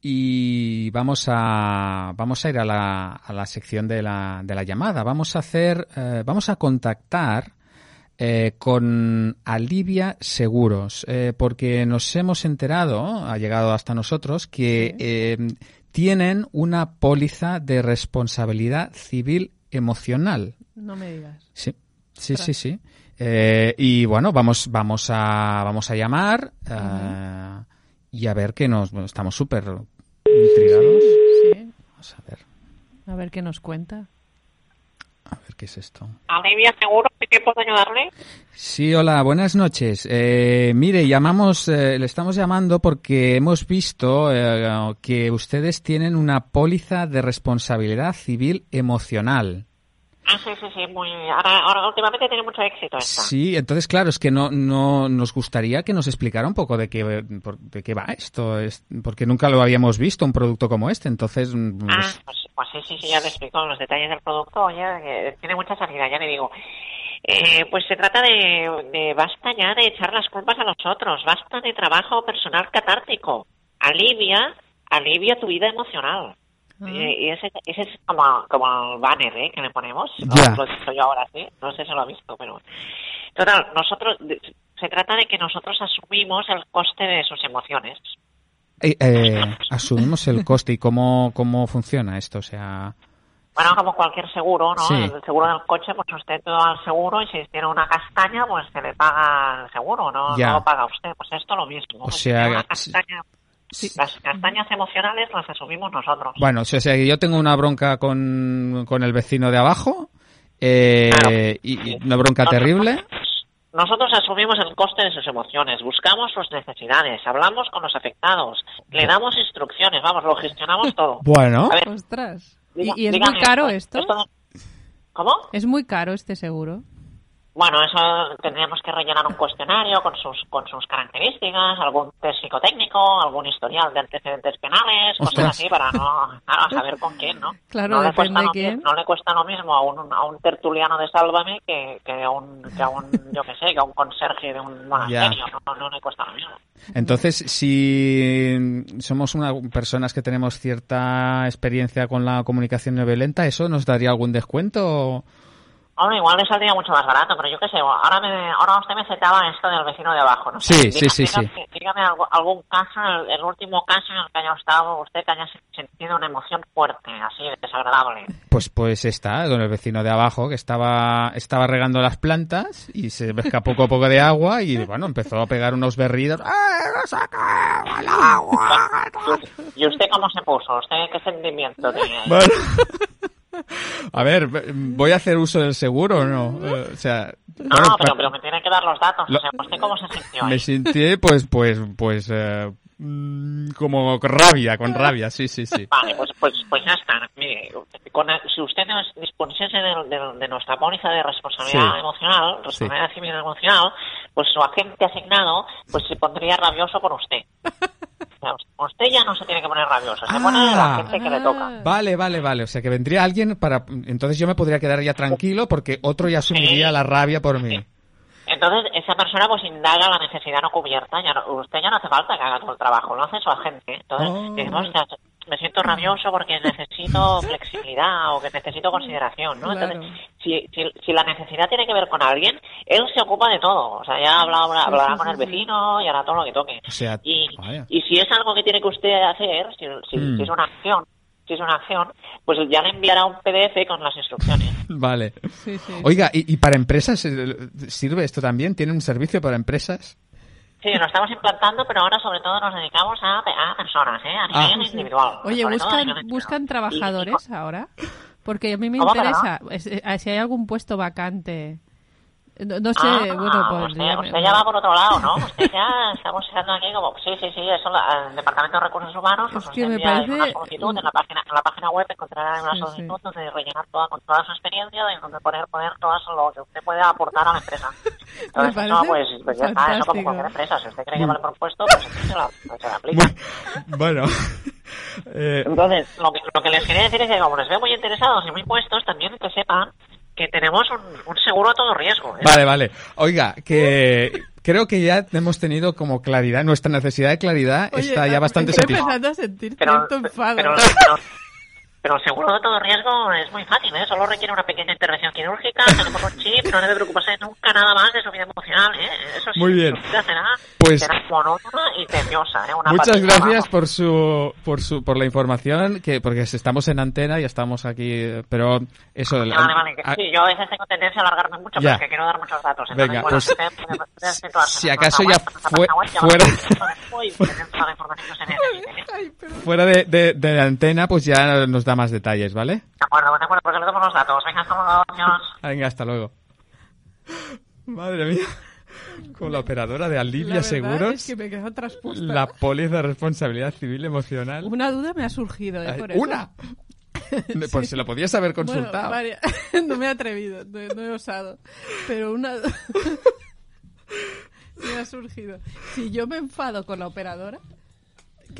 Y vamos a, vamos a ir a la, a la sección de la, de la llamada. Vamos a hacer, eh, vamos a contactar eh, con Alivia Seguros, eh, porque nos hemos enterado, ha llegado hasta nosotros, que tienen una póliza de responsabilidad civil emocional. No me digas. Sí, sí, sí, sí. Eh, y bueno, vamos, vamos a, vamos a llamar uh, y a ver qué nos, bueno, estamos súper intrigados. Sí, Vamos a ver. A ver qué nos cuenta. A ver qué es esto. Alivia Seguro, ¿qué puedo ayudarle? Sí, hola, buenas noches. Eh, mire, llamamos, eh, le estamos llamando porque hemos visto eh, que ustedes tienen una póliza de responsabilidad civil emocional. Ah, sí, sí, sí, muy... Ahora, ahora últimamente tiene mucho éxito esta. Sí, entonces, claro, es que no, no nos gustaría que nos explicara un poco de qué, de qué va esto, es, porque nunca lo habíamos visto, un producto como este, entonces... Mm, ah, pues, pues, pues, sí, sí, sí, ya le explico los detalles del producto, ya tiene mucha salida, ya le digo. Eh, pues se trata de, de basta ya de echar las culpas a los otros, basta de trabajo personal catártico, alivia, alivia tu vida emocional. Y, ese, ese, es como, como el banner ¿eh? que le ponemos. Lo he yo ahora sí. No sé si lo ha visto, pero. Total, nosotros Se trata de que nosotros asumimos el coste de sus emociones. Eh, eh, asumimos el coste y cómo, cómo funciona esto, o sea... Bueno, como cualquier seguro, ¿no? Sí. El seguro del coche, pues usted va al seguro y si tiene una castaña, pues se le paga el seguro, no, Ya. no lo paga usted. Pues esto lo mismo. O Si sea, tiene una sí. Las castañas emocionales las asumimos nosotros. Bueno, o sea, que yo tengo una bronca con, con el vecino de abajo eh, Claro. y, y una bronca terrible. Nosotros asumimos el coste de sus emociones, buscamos sus necesidades, hablamos con los afectados, le damos instrucciones, vamos, lo gestionamos todo. Bueno, A ver, Ostras. diga- ¿Y, y es dígame, muy caro esto? ¿Cómo? ¿Es muy caro este seguro? Bueno, eso tendríamos que rellenar un cuestionario con sus con sus características, algún test psicotécnico, algún historial de antecedentes penales, Ostras. cosas así para no saber con quién, ¿no? Claro, no le cuesta lo, quién. no le cuesta lo mismo a un, a un tertuliano de Sálvame que, que a un que a un yo qué sé, que a un conserje de un monasterio, no, no le cuesta lo mismo. entonces si somos una, personas que tenemos cierta experiencia con la comunicación no violenta, ¿eso nos daría algún descuento? Hombre, igual le saldría mucho más barato, pero yo qué sé, ahora me, ahora usted me citaba esto del vecino de abajo, ¿no? Sí, sí, sí, dígame, sí. Dígame algo- algún caso, el, el último caso en el que haya estado usted que haya sentido una emoción fuerte, así, desagradable. Pues pues está con el vecino de abajo que estaba estaba regando las plantas y se me escapó un poco de agua y bueno, empezó a pegar unos berridos. ¡Ay, no saca el agua! ¿Y usted cómo se puso? ¿Usted qué sentimiento tenía? Bueno. A ver, ¿voy a hacer uso del seguro o no? Eh, o sea, No, pero, me tiene que dar los datos. Lo- O sea, ¿usted cómo se sintió ahí? me sentí pues pues pues eh, mm, como con rabia, con rabia, sí, sí, sí. Vale, pues, pues, pues ya está. Mire, con si usted nos dispusiese de, de- de nuestra póliza de responsabilidad Sí. emocional, responsabilidad civil emocional, pues su agente asignado pues se pondría rabioso con usted. Usted ya no se tiene que poner rabioso, se pone Ah. la agente que le toca. Ah. Vale, vale, vale. O sea, que vendría alguien para... Entonces yo me podría quedar ya tranquilo porque otro ya asumiría Sí. la rabia por mí. Entonces, esa persona pues indaga la necesidad no cubierta. Ya no- usted ya no hace falta que haga todo el trabajo, lo hace su agente. Entonces, Oh. ya me siento rabioso porque necesito flexibilidad o que necesito consideración, ¿no? Claro. Entonces, si, si, si la necesidad tiene que ver con alguien, él se ocupa de todo. O sea, ya habla, hablará sí, con sí, el vecino y hará todo lo que toque. O sea, Y, vaya. y si es algo que tiene que usted hacer, si, si- Mm. si es una acción, si es una acción, pues ya le enviará un PDF con las instrucciones. Vale. Sí, sí. Oiga, ¿y, y para empresas eh, sirve esto también? ¿Tiene un servicio para empresas? Sí, lo estamos implantando, pero ahora sobre todo nos dedicamos a, a personas, ¿eh? A Ah. nivel individual. Oye, ¿buscan, buscan Y- y- trabajadores ahora? Porque a mí me ¿Cómo, interesa es- eh, si hay algún puesto vacante. No, no sé, Ah, bueno, pues... usted, ya- usted ya va por otro lado, ¿no? Usted ya estamos echando aquí como... Sí, sí, sí, eso, la- el Departamento de Recursos Humanos pues Es que me parece una solicitud en la página, en la página web encontrará una Sí, sí. solicitud donde rellenar toda, con toda su experiencia y donde poner, poner todo eso lo que usted puede aportar a la empresa. Entonces, pues, pues ya está, eso como cualquier empresa. Si usted cree que vale por puesto, pues entonces se la, pues se la aplica. Bueno. eh, Entonces, lo que, lo que les quería decir es que como les veo muy interesados y muy puestos, también que sepan que tenemos un, un seguro a todo riesgo. ¿eh? vale, vale. Oiga, que creo que ya hemos tenido como claridad, nuestra necesidad de claridad Oye, está ya ah, bastante estoy satisfecha. empezando a sentir Pero, cierto enfado. pero, pero, pero el seguro de todo riesgo es muy fácil, ¿eh? Solo requiere una pequeña intervención quirúrgica, tenemos un chip, no debe preocuparse nunca nada más de su vida emocional, ¿eh? Eso sí, Muy bien. su vida será, Pues- será monótona y tediosa, ¿eh? Una Muchas gracias por su, por su, por la información, que porque estamos en antena y estamos aquí, pero eso. Vale, vale, que a- sí, yo a veces tengo tendencia a alargarme mucho, Ya. pero es que quiero dar muchos datos. Entonces, Venga, bueno, pues, usted puede- puede situarse si acaso ya fue- fuera- la. ¿eh? Fuera de, de, de la antena, pues ya nos da más detalles, ¿vale? De acuerdo, de acuerdo, porque le damos los datos. Venga, hasta luego. Venga, hasta luego. Madre mía. Con la operadora de La Alivia Seguros, es que me he quedado traspuesta. la póliza de responsabilidad civil emocional. Una duda me ha surgido, ¿eh? Ay, Por eso. ¿Una? Pues se lo podías haber Bueno, consultado. varia- no me he atrevido, no, no he osado. Pero una. me ha surgido. Si yo me enfado con la operadora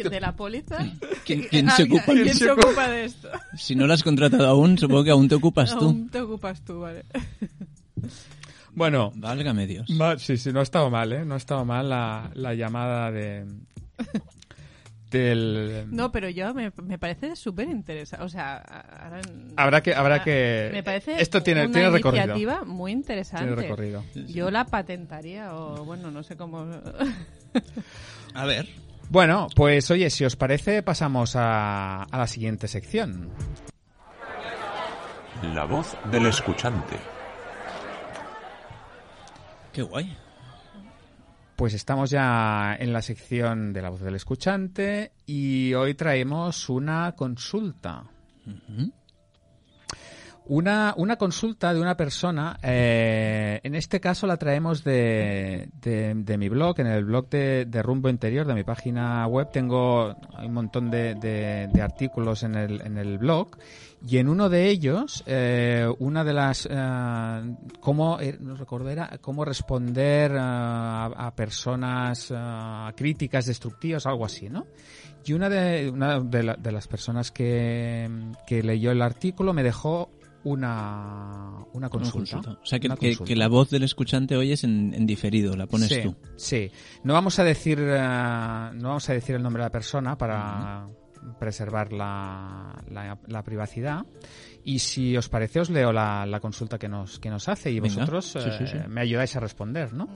de la póliza. ¿Quién- quién se ocupa? ¿Quién ¿Quién se se ocupa de esto? Si no lo has contratado aún, supongo que aún te ocupas tú. Aún te ocupas tú, vale. Bueno, Válgame Dios. sí, sí, no ha estado mal, ¿eh? No ha estado mal la, la llamada de, del... No, pero yo me, me parece súper interesante. O sea, ahora, habrá que, habrá que. Me parece Esto tiene, una tiene recorrido. iniciativa muy interesante. Tiene recorrido. Yo la patentaría o bueno, no sé cómo. A ver. Bueno, pues oye, si os parece, pasamos a, a la siguiente sección. La voz del escuchante. Qué guay. Pues estamos ya en la sección de la voz del escuchante y hoy traemos una consulta. Una, una consulta de una persona, eh, en este caso la traemos de, de, de mi blog, en el blog de, de Rumbo Interior, de mi página web, tengo un montón de, de- artículos en el, en el blog y en uno de ellos, eh, una de las, eh, cómo, eh, no recuerdo, era cómo responder eh, a, a personas eh, críticas destructivas, algo así, ¿no? Y una de, una de, la- de las personas que, que leyó el artículo me dejó una, una Una consulta. O sea, que, que- la voz del escuchante hoy es en, en diferido, la pones sí, tú. Sí, no vamos a decir eh, no vamos a decir el nombre de la persona para preservar la, la, la privacidad y si os parece os leo la, la consulta que nos que nos hace y Venga. vosotros Sí, sí, eh, me ayudáis a responder, ¿no?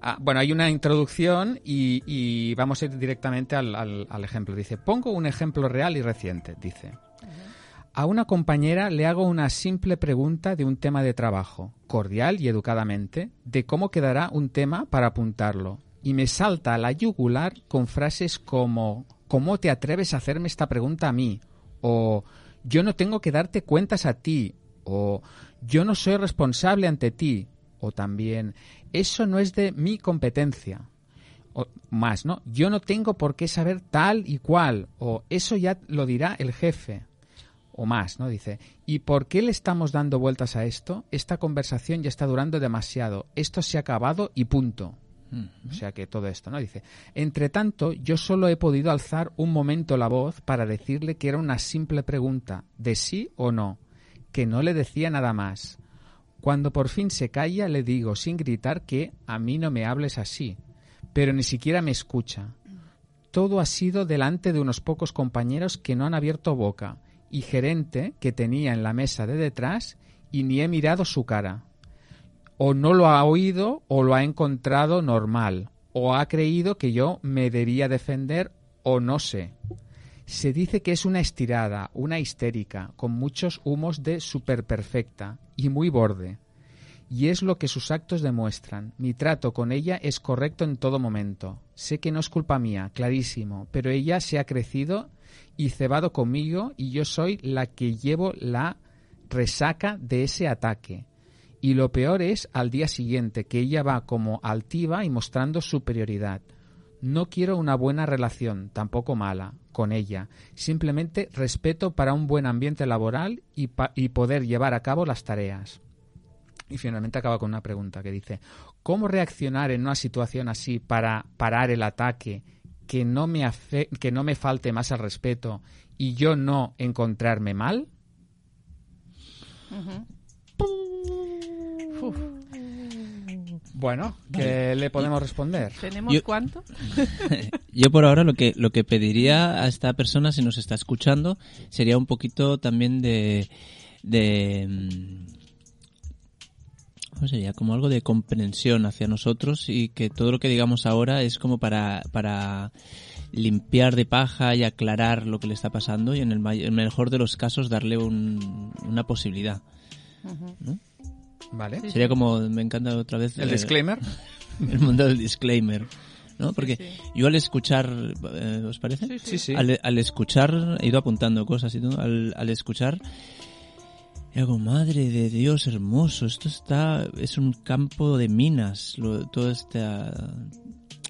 Ah, bueno, hay una introducción y, y vamos a ir directamente al, al- al ejemplo. Dice, pongo un ejemplo real y reciente. Dice, a una compañera le hago una simple pregunta de un tema de trabajo, cordial y educadamente, de cómo quedará un tema para apuntarlo. Y me salta a la yugular con frases como, ¿cómo te atreves a hacerme esta pregunta a mí? O, yo no tengo que darte cuentas a ti. O, yo no soy responsable ante ti. O también, eso no es de mi competencia. O más, ¿no? Yo no tengo por qué saber tal y cual. O eso ya lo dirá el jefe. O más, ¿no? Dice, ¿y por qué le estamos dando vueltas a esto? Esta conversación ya está durando demasiado. Esto se ha acabado y punto. O sea que todo esto, ¿no? Dice, entre tanto, yo solo he podido alzar un momento la voz para decirle que era una simple pregunta, de sí o no, que no le decía nada más. Cuando por fin se calla, le digo sin gritar que a mí no me hables así, pero ni siquiera me escucha. Todo ha sido delante de unos pocos compañeros que no han abierto boca y gerente que tenía en la mesa de detrás y ni he mirado su cara. O no lo ha oído o lo ha encontrado normal, o ha creído que yo me debía defender o no sé. Se dice que es una estirada, una histérica, con muchos humos de superperfecta y muy borde. Y es lo que sus actos demuestran. Mi trato con ella es correcto en todo momento. Sé que no es culpa mía, clarísimo, pero ella se ha crecido y cebado conmigo y yo soy la que llevo la resaca de ese ataque. Y lo peor es al día siguiente, que ella va como altiva y mostrando superioridad. No quiero una buena relación, tampoco mala, con ella. Simplemente respeto para un buen ambiente laboral y, y poder llevar a cabo las tareas. Y finalmente acaba con una pregunta que dice, ¿cómo reaccionar en una situación así para parar el ataque, que no me, afe- que no me falte más al respeto y yo no encontrarme mal? Uf, Bueno, ¿qué le podemos responder? ¿Tenemos Yo- cuánto? Yo por ahora lo que lo que pediría a esta persona si nos está escuchando sería un poquito también de de ¿cómo sería? Como algo de comprensión hacia nosotros y que todo lo que digamos ahora es como para para limpiar de paja y aclarar lo que le está pasando y en el, may- el mejor de los casos darle un- una posibilidad. Vale. Sí, Sería como me encanta otra vez El eh, disclaimer. el mundo del disclaimer, ¿no? Porque sí. yo al escuchar, eh, ¿os parece? Sí, sí. Sí, sí. Al, al escuchar, he ido apuntando cosas y todo, al, al escuchar, digo, madre de Dios hermoso, esto está, es un campo de minas, lo, toda esta,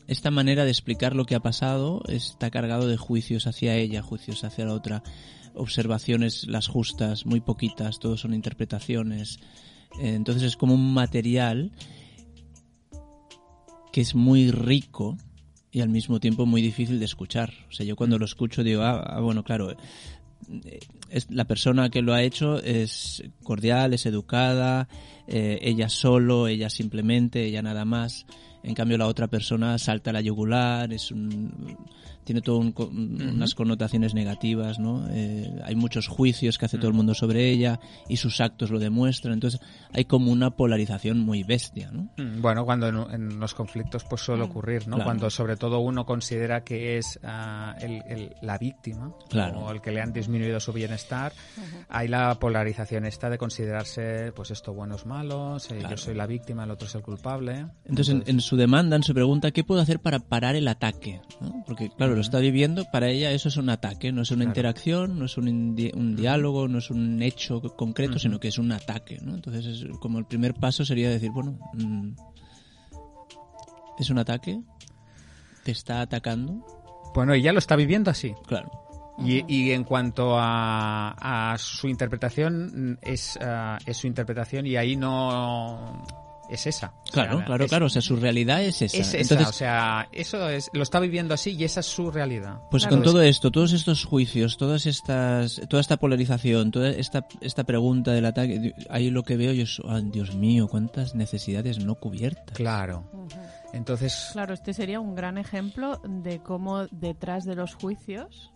esta manera de explicar lo que ha pasado está cargado de juicios hacia ella, juicios hacia la otra, observaciones las justas, muy poquitas, todo son interpretaciones. Eh, Entonces es como un material que es muy rico y al mismo tiempo muy difícil de escuchar. O sea, yo cuando lo escucho digo, ah, ah, bueno, claro, eh, es, la persona que lo ha hecho es cordial, es educada, eh, ella solo, ella simplemente, ella nada más. En cambio, la otra persona salta la yugular, es un, tiene todo un, unas connotaciones negativas, ¿no? Eh, hay muchos juicios que hace todo el mundo sobre ella y sus actos lo demuestran. Entonces, hay como una polarización muy bestia, ¿no? Mm, Bueno, cuando en, en los conflictos pues suele ocurrir, ¿no? Claro. Cuando sobre todo uno considera que es ah, el- el- la víctima Claro. o el que le han disminuido su bienestar, hay la polarización esta de considerarse pues esto buenos malos, eh, Claro. yo soy la víctima, el otro es el culpable. Entonces, en, en su demanda, en su pregunta, ¿qué puedo hacer para parar el ataque? ¿no? Porque, claro, lo está viviendo, para ella eso es un ataque, no es una Claro. interacción, no es un, un diálogo, no es un hecho concreto, sino que es un ataque, ¿no? Entonces, es como el primer paso sería decir, bueno, mm, ¿es un ataque? ¿Te está atacando? Bueno, ella lo está viviendo así. Claro. Y, y en cuanto a, a su interpretación, es, ah, es su interpretación y ahí no es esa. O sea, Claro, claro, es- claro. O sea, su realidad es esa. Es esa, Entonces, o sea, eso es, lo está viviendo así y esa es su realidad. Pues Claro, con es- todo esto, todos estos juicios, todas estas, toda esta polarización, toda esta, esta pregunta del ataque, ahí lo que veo yo es, "Ah, Dios mío, cuántas necesidades no cubiertas. Claro. Entonces, Claro, este sería un gran ejemplo de cómo detrás de los juicios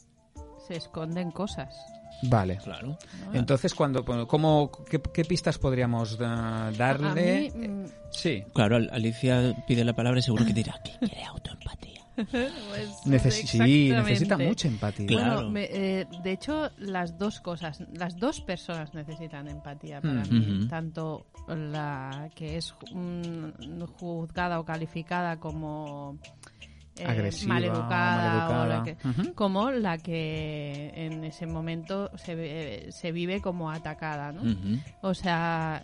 se esconden cosas. Vale. Claro. Entonces, cuando, ¿cómo, qué, qué pistas podríamos eh, darle? A mí, mm, Sí. Claro, Al- Alicia pide la palabra y seguro que dirá que quiere autoempatía. pues, sí, necesita mucha empatía. Claro. Bueno, me- eh, de hecho, las dos cosas, las dos personas necesitan empatía para Mm. mí. Tanto la que es mm, juzgada o calificada como eh, Agresiva, maleducada, o la maleducada. que- como la que en ese momento se, se vive como atacada, ¿no? O sea,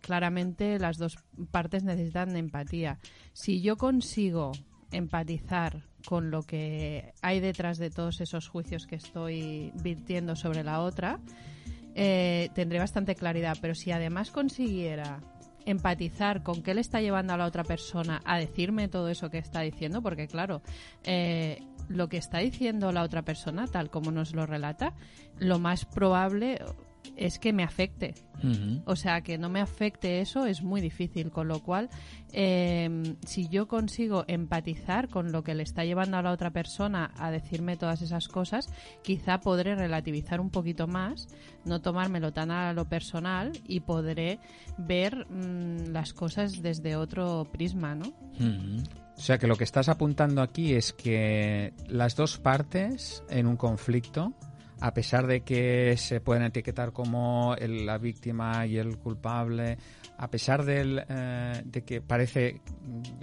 claramente las dos partes necesitan empatía. Si yo consigo empatizar con lo que hay detrás de todos esos juicios que estoy virtiendo sobre la otra, eh, tendré bastante claridad. Pero si además consiguiera empatizar con qué le está llevando a la otra persona a decirme todo eso que está diciendo, porque claro, eh, lo que está diciendo la otra persona, tal como nos lo relata, lo más probable es que me afecte. O sea, que no me afecte eso es muy difícil, con lo cual, eh, si yo consigo empatizar con lo que le está llevando a la otra persona a decirme todas esas cosas, quizá podré relativizar un poquito más, no tomármelo tan a lo personal y podré ver mm, las cosas desde otro prisma, ¿no? O sea que lo que estás apuntando aquí es que las dos partes en un conflicto, a pesar de que se pueden etiquetar como el- la víctima y el culpable, a pesar eh, de que parece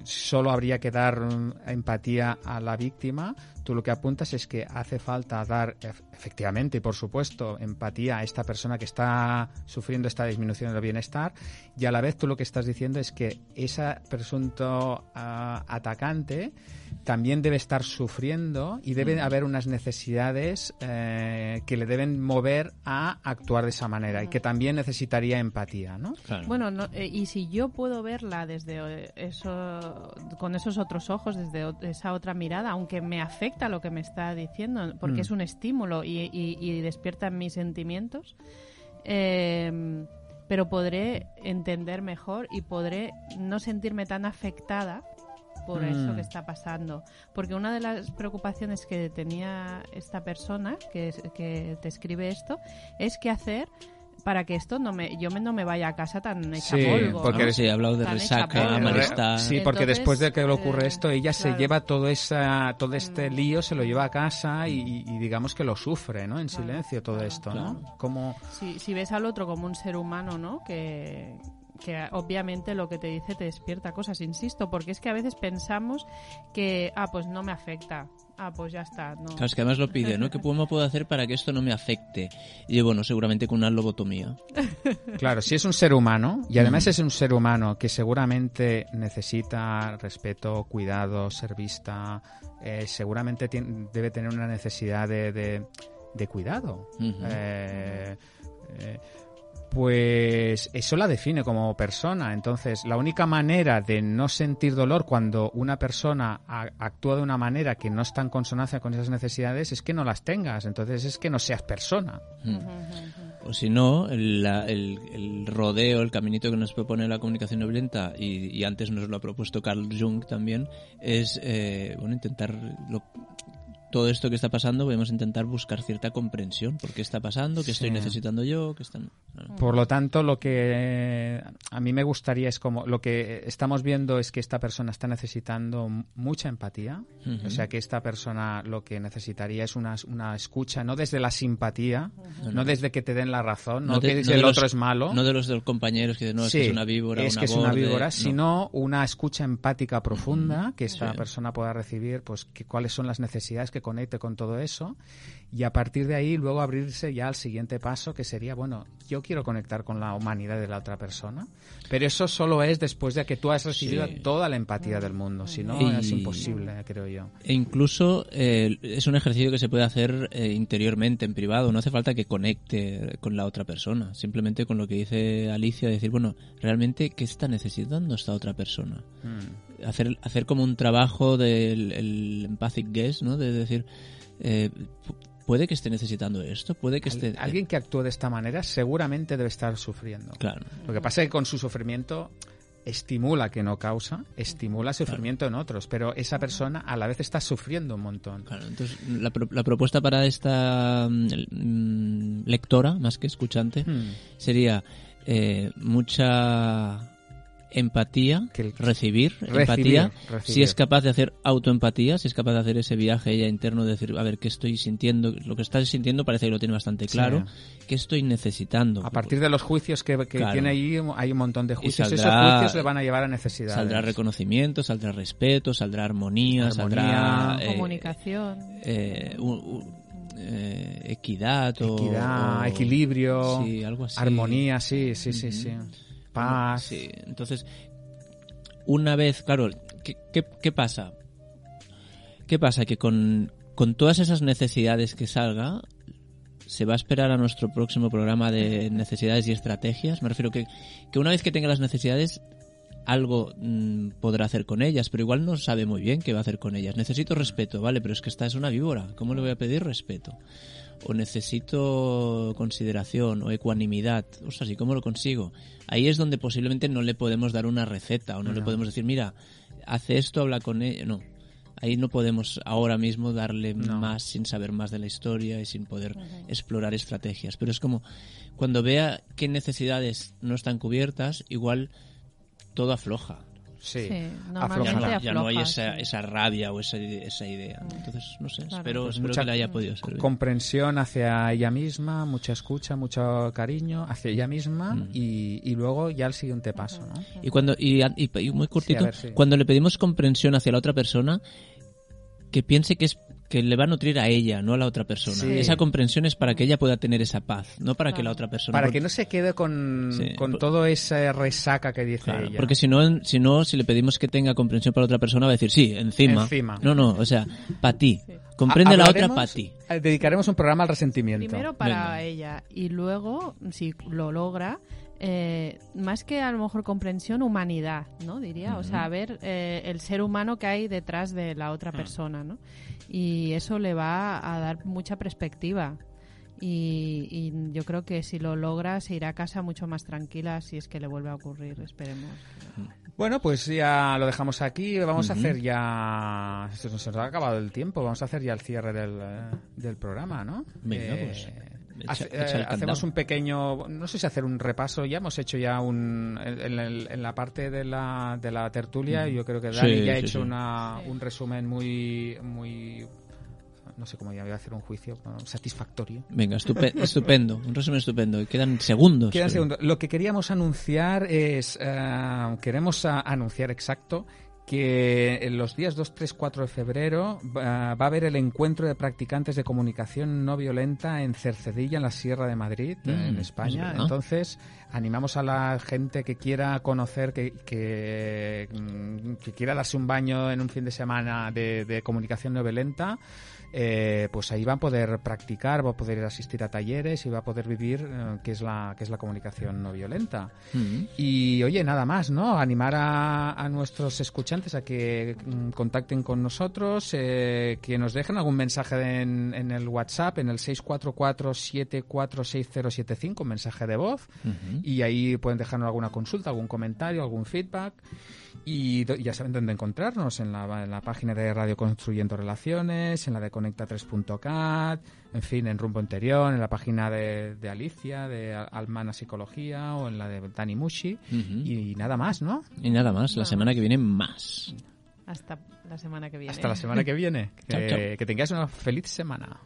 solo habría que dar mm, empatía a la víctima, tú lo que apuntas es que hace falta dar ef- efectivamente por supuesto empatía a esta persona que está sufriendo esta disminución del bienestar y a la vez tú lo que estás diciendo es que esa presunto ah, atacante también debe estar sufriendo y debe haber unas necesidades eh, que le deben mover a actuar de esa manera y que también necesitaría empatía, ¿no? Claro. Bueno, no- eh, y si yo puedo verla desde eh, eso, con esos otros ojos, desde o- esa otra mirada, aunque me afecta lo que me está diciendo, porque Mm. es un estímulo y, y- y despierta en mis sentimientos, eh, pero podré entender mejor y podré no sentirme tan afectada por eso Mm. que está pasando. Porque una de las preocupaciones que tenía esta persona que, es- que te escribe esto es qué hacer para que esto no me yo me, no me vaya a casa tan hecha Sí, polvo. porque ¿no? Sí, he hablado de resaca, malestar. Sí, porque Entonces, después de que le ocurre eh, esto, ella se lleva todo esa, todo este Mm. lío, se lo lleva a casa y, y digamos que lo sufre, ¿no? En Claro, silencio todo claro, esto, ¿no? claro. Como si, si ves al otro como un ser humano, ¿no? Que, que obviamente lo que te dice te despierta cosas, insisto, porque es que a veces pensamos que, ah, pues no me afecta, ah, pues ya está, no. Claro, es que además lo pide, ¿no? ¿Qué cómo puedo hacer para que esto no me afecte? Y bueno, seguramente con una lobotomía. Claro, si es un ser humano, y además Mm. es un ser humano que seguramente necesita respeto, cuidado, ser vista, eh, seguramente tien- debe tener una necesidad de, de- de cuidado. Eh, eh, pues eso la define como persona. Entonces, la única manera de no sentir dolor cuando una persona a- actúa de una manera que no está en consonancia con esas necesidades es que no las tengas. Entonces, es que no seas persona. O si no, el, la- el- el rodeo, el caminito que nos propone la comunicación no violenta, y, y antes nos lo ha propuesto Carl Jung también, es eh, bueno intentar lo- todo esto que está pasando, podemos intentar buscar cierta comprensión. ¿Por qué está pasando? ¿Qué estoy Sí. necesitando yo? ¿Qué están... Por lo tanto, lo que a mí me gustaría es como lo que estamos viendo es que esta persona está necesitando mucha empatía, o sea que esta persona lo que necesitaría es una, una escucha, no desde la simpatía, no, desde que te den la razón, no, que no de el los- otro es malo. No de los, de los compañeros que dicen, no, es que es una víbora, es una que es una borde". víbora, No. sino una escucha empática profunda que esta Sí. persona pueda recibir, pues que, cuáles son las necesidades que conecte con todo eso y a partir de ahí luego abrirse ya al siguiente paso que sería, bueno, yo quiero conectar con la humanidad de la otra persona, pero eso solo es después de que tú has recibido Sí. toda la empatía del mundo, si no Y- es imposible, creo yo. E incluso eh, es un ejercicio que se puede hacer eh, interiormente, en privado. No hace falta que conecte con la otra persona. Simplemente con lo que dice Alicia, decir, bueno, realmente, ¿qué está necesitando esta otra persona? Mm. Hacer, hacer como un trabajo del el empathic guess, ¿no? De decir, eh, pu- puede que esté necesitando esto, puede que esté... Alguien que actúe de esta manera seguramente debe estar sufriendo. Claro. Lo que pasa es que con su sufrimiento estimula que no causa, estimula sufrimiento en otros, pero esa persona a la vez está sufriendo un montón. Claro, entonces la, pro- la propuesta para esta mm, mm, lectora, más que escuchante, Hmm. sería eh, mucha empatía, Que el- recibir, Recibir, empatía, recibir. si es capaz de hacer autoempatía, si es capaz de hacer ese viaje ella interno, de decir, a ver, ¿qué estoy sintiendo? Lo que estás sintiendo parece que lo tiene bastante claro. ¿Qué estoy necesitando? A partir de los juicios que, que Claro. tiene ahí, hay un montón de juicios. saldrá- Esos juicios le van a llevar a necesidades. Saldrá reconocimiento, saldrá respeto, saldrá armonía, Armonía, saldrá eh, Comunicación. eh, un- un- eh, equidad, o- Equidad, o- equilibrio, sí, algo así. armonía, sí, sí, sí, sí. Paz. Sí, entonces, una vez, claro, ¿qué, pasa? ¿Qué pasa? Que con, con todas esas necesidades que salga, se va a esperar a nuestro próximo programa de necesidades y estrategias. Me refiero que, que una vez que tenga las necesidades, algo mm, podrá hacer con ellas, pero igual no sabe muy bien qué va a hacer con ellas. Necesito respeto, vale, pero es que esta es una víbora. ¿Cómo le voy a pedir respeto? O necesito consideración o ecuanimidad. Ostras, ¿y cómo lo consigo? Ahí es donde posiblemente no le podemos dar una receta o no, le podemos decir, mira, hace esto, habla con ella. No. Ahí no podemos ahora mismo darle más sin saber más de la historia y sin poder explorar estrategias. Pero es como cuando vea qué necesidades no están cubiertas, igual todo afloja. Sí. Sí, Ya normalmente no, afloja. ya no hay sí. esa, esa rabia o esa, esa idea. Entonces, no sé, Claro. espero, Pues espero mucha que le haya podido servir. comprensión hacia ella misma, mucha escucha, mucho cariño hacia ella misma Mm. y, y luego ya el siguiente paso, ¿no? Y cuando y, y- muy cortito, Sí, ver, sí. cuando le pedimos comprensión hacia la otra persona, que piense que es que le va a nutrir a ella, no a la otra persona. Sí. Esa comprensión es para que ella pueda tener esa paz, no para que la otra persona. Para que no se quede con, Sí, con por- todo esa resaca que dice Claro, ella. porque si no, si no, si le pedimos que tenga comprensión para otra persona, va a decir, sí, encima. Encima. No, no, o sea, para ti. Comprende Ha- la otra para ti. eh, Dedicaremos un programa al resentimiento. Primero para Venga. ella y luego, si lo logra, eh, más que a lo mejor comprensión, humanidad, ¿no? Diría, o sea, ver eh, el ser humano que hay detrás de la otra persona, ¿no? Y eso le va a dar mucha perspectiva. Y, y yo creo que si lo logra se irá a casa mucho más tranquila si es que le vuelve a ocurrir, esperemos. Bueno, pues ya lo dejamos aquí. Vamos a hacer ya. Se nos ha acabado el tiempo. Vamos a hacer ya el cierre del, eh, del programa, ¿no? Venga, pues, echa- hace- echa el eh, hacemos un pequeño. No sé si hacer un repaso. Ya hemos hecho ya un. En, en el- en la parte de la, de la tertulia, yo creo que Dani Sí, ya ha sí, hecho sí. Una, Sí. un resumen muy. muy no sé cómo ya voy a hacer un juicio bueno, satisfactorio. Venga, estupe- estupendo, un resumen estupendo. Quedan segundos. Quedan segundos. Lo que queríamos anunciar es, eh, queremos anunciar exacto que en los días 2, 3, 4 de febrero va va a haber el encuentro de practicantes de comunicación no violenta en Cercedilla, en la Sierra de Madrid, Mm, en es España. Entonces, animamos a la gente que quiera conocer, que, que, mm, que quiera darse un baño en un fin de semana de, de comunicación no violenta. Eh, pues ahí va a poder practicar, va a poder asistir a talleres y va a poder vivir eh, qué es la qué es la comunicación no violenta. Mm. Y oye, nada más, ¿no? Animar a, a nuestros escuchantes a que mm, contacten con nosotros, eh, que nos dejen algún mensaje en, en el WhatsApp, en el 644-746075, un mensaje de voz, Ujú. y ahí pueden dejarnos alguna consulta, algún comentario, algún feedback. Y do- ya saben dónde encontrarnos, en la, en la página de Radio Construyendo Relaciones, en la de Conecta3.cat, en fin, en Rumbo Interior, en la página de, de Alicia, de Al- Almana Psicología, o en la de Dani Mushi, Ujú. y nada más, ¿no? Y nada más, la Nada semana más. que viene más. Hasta la semana que viene. Hasta la semana que viene. Chao, Que, chao. que tengáis una feliz semana.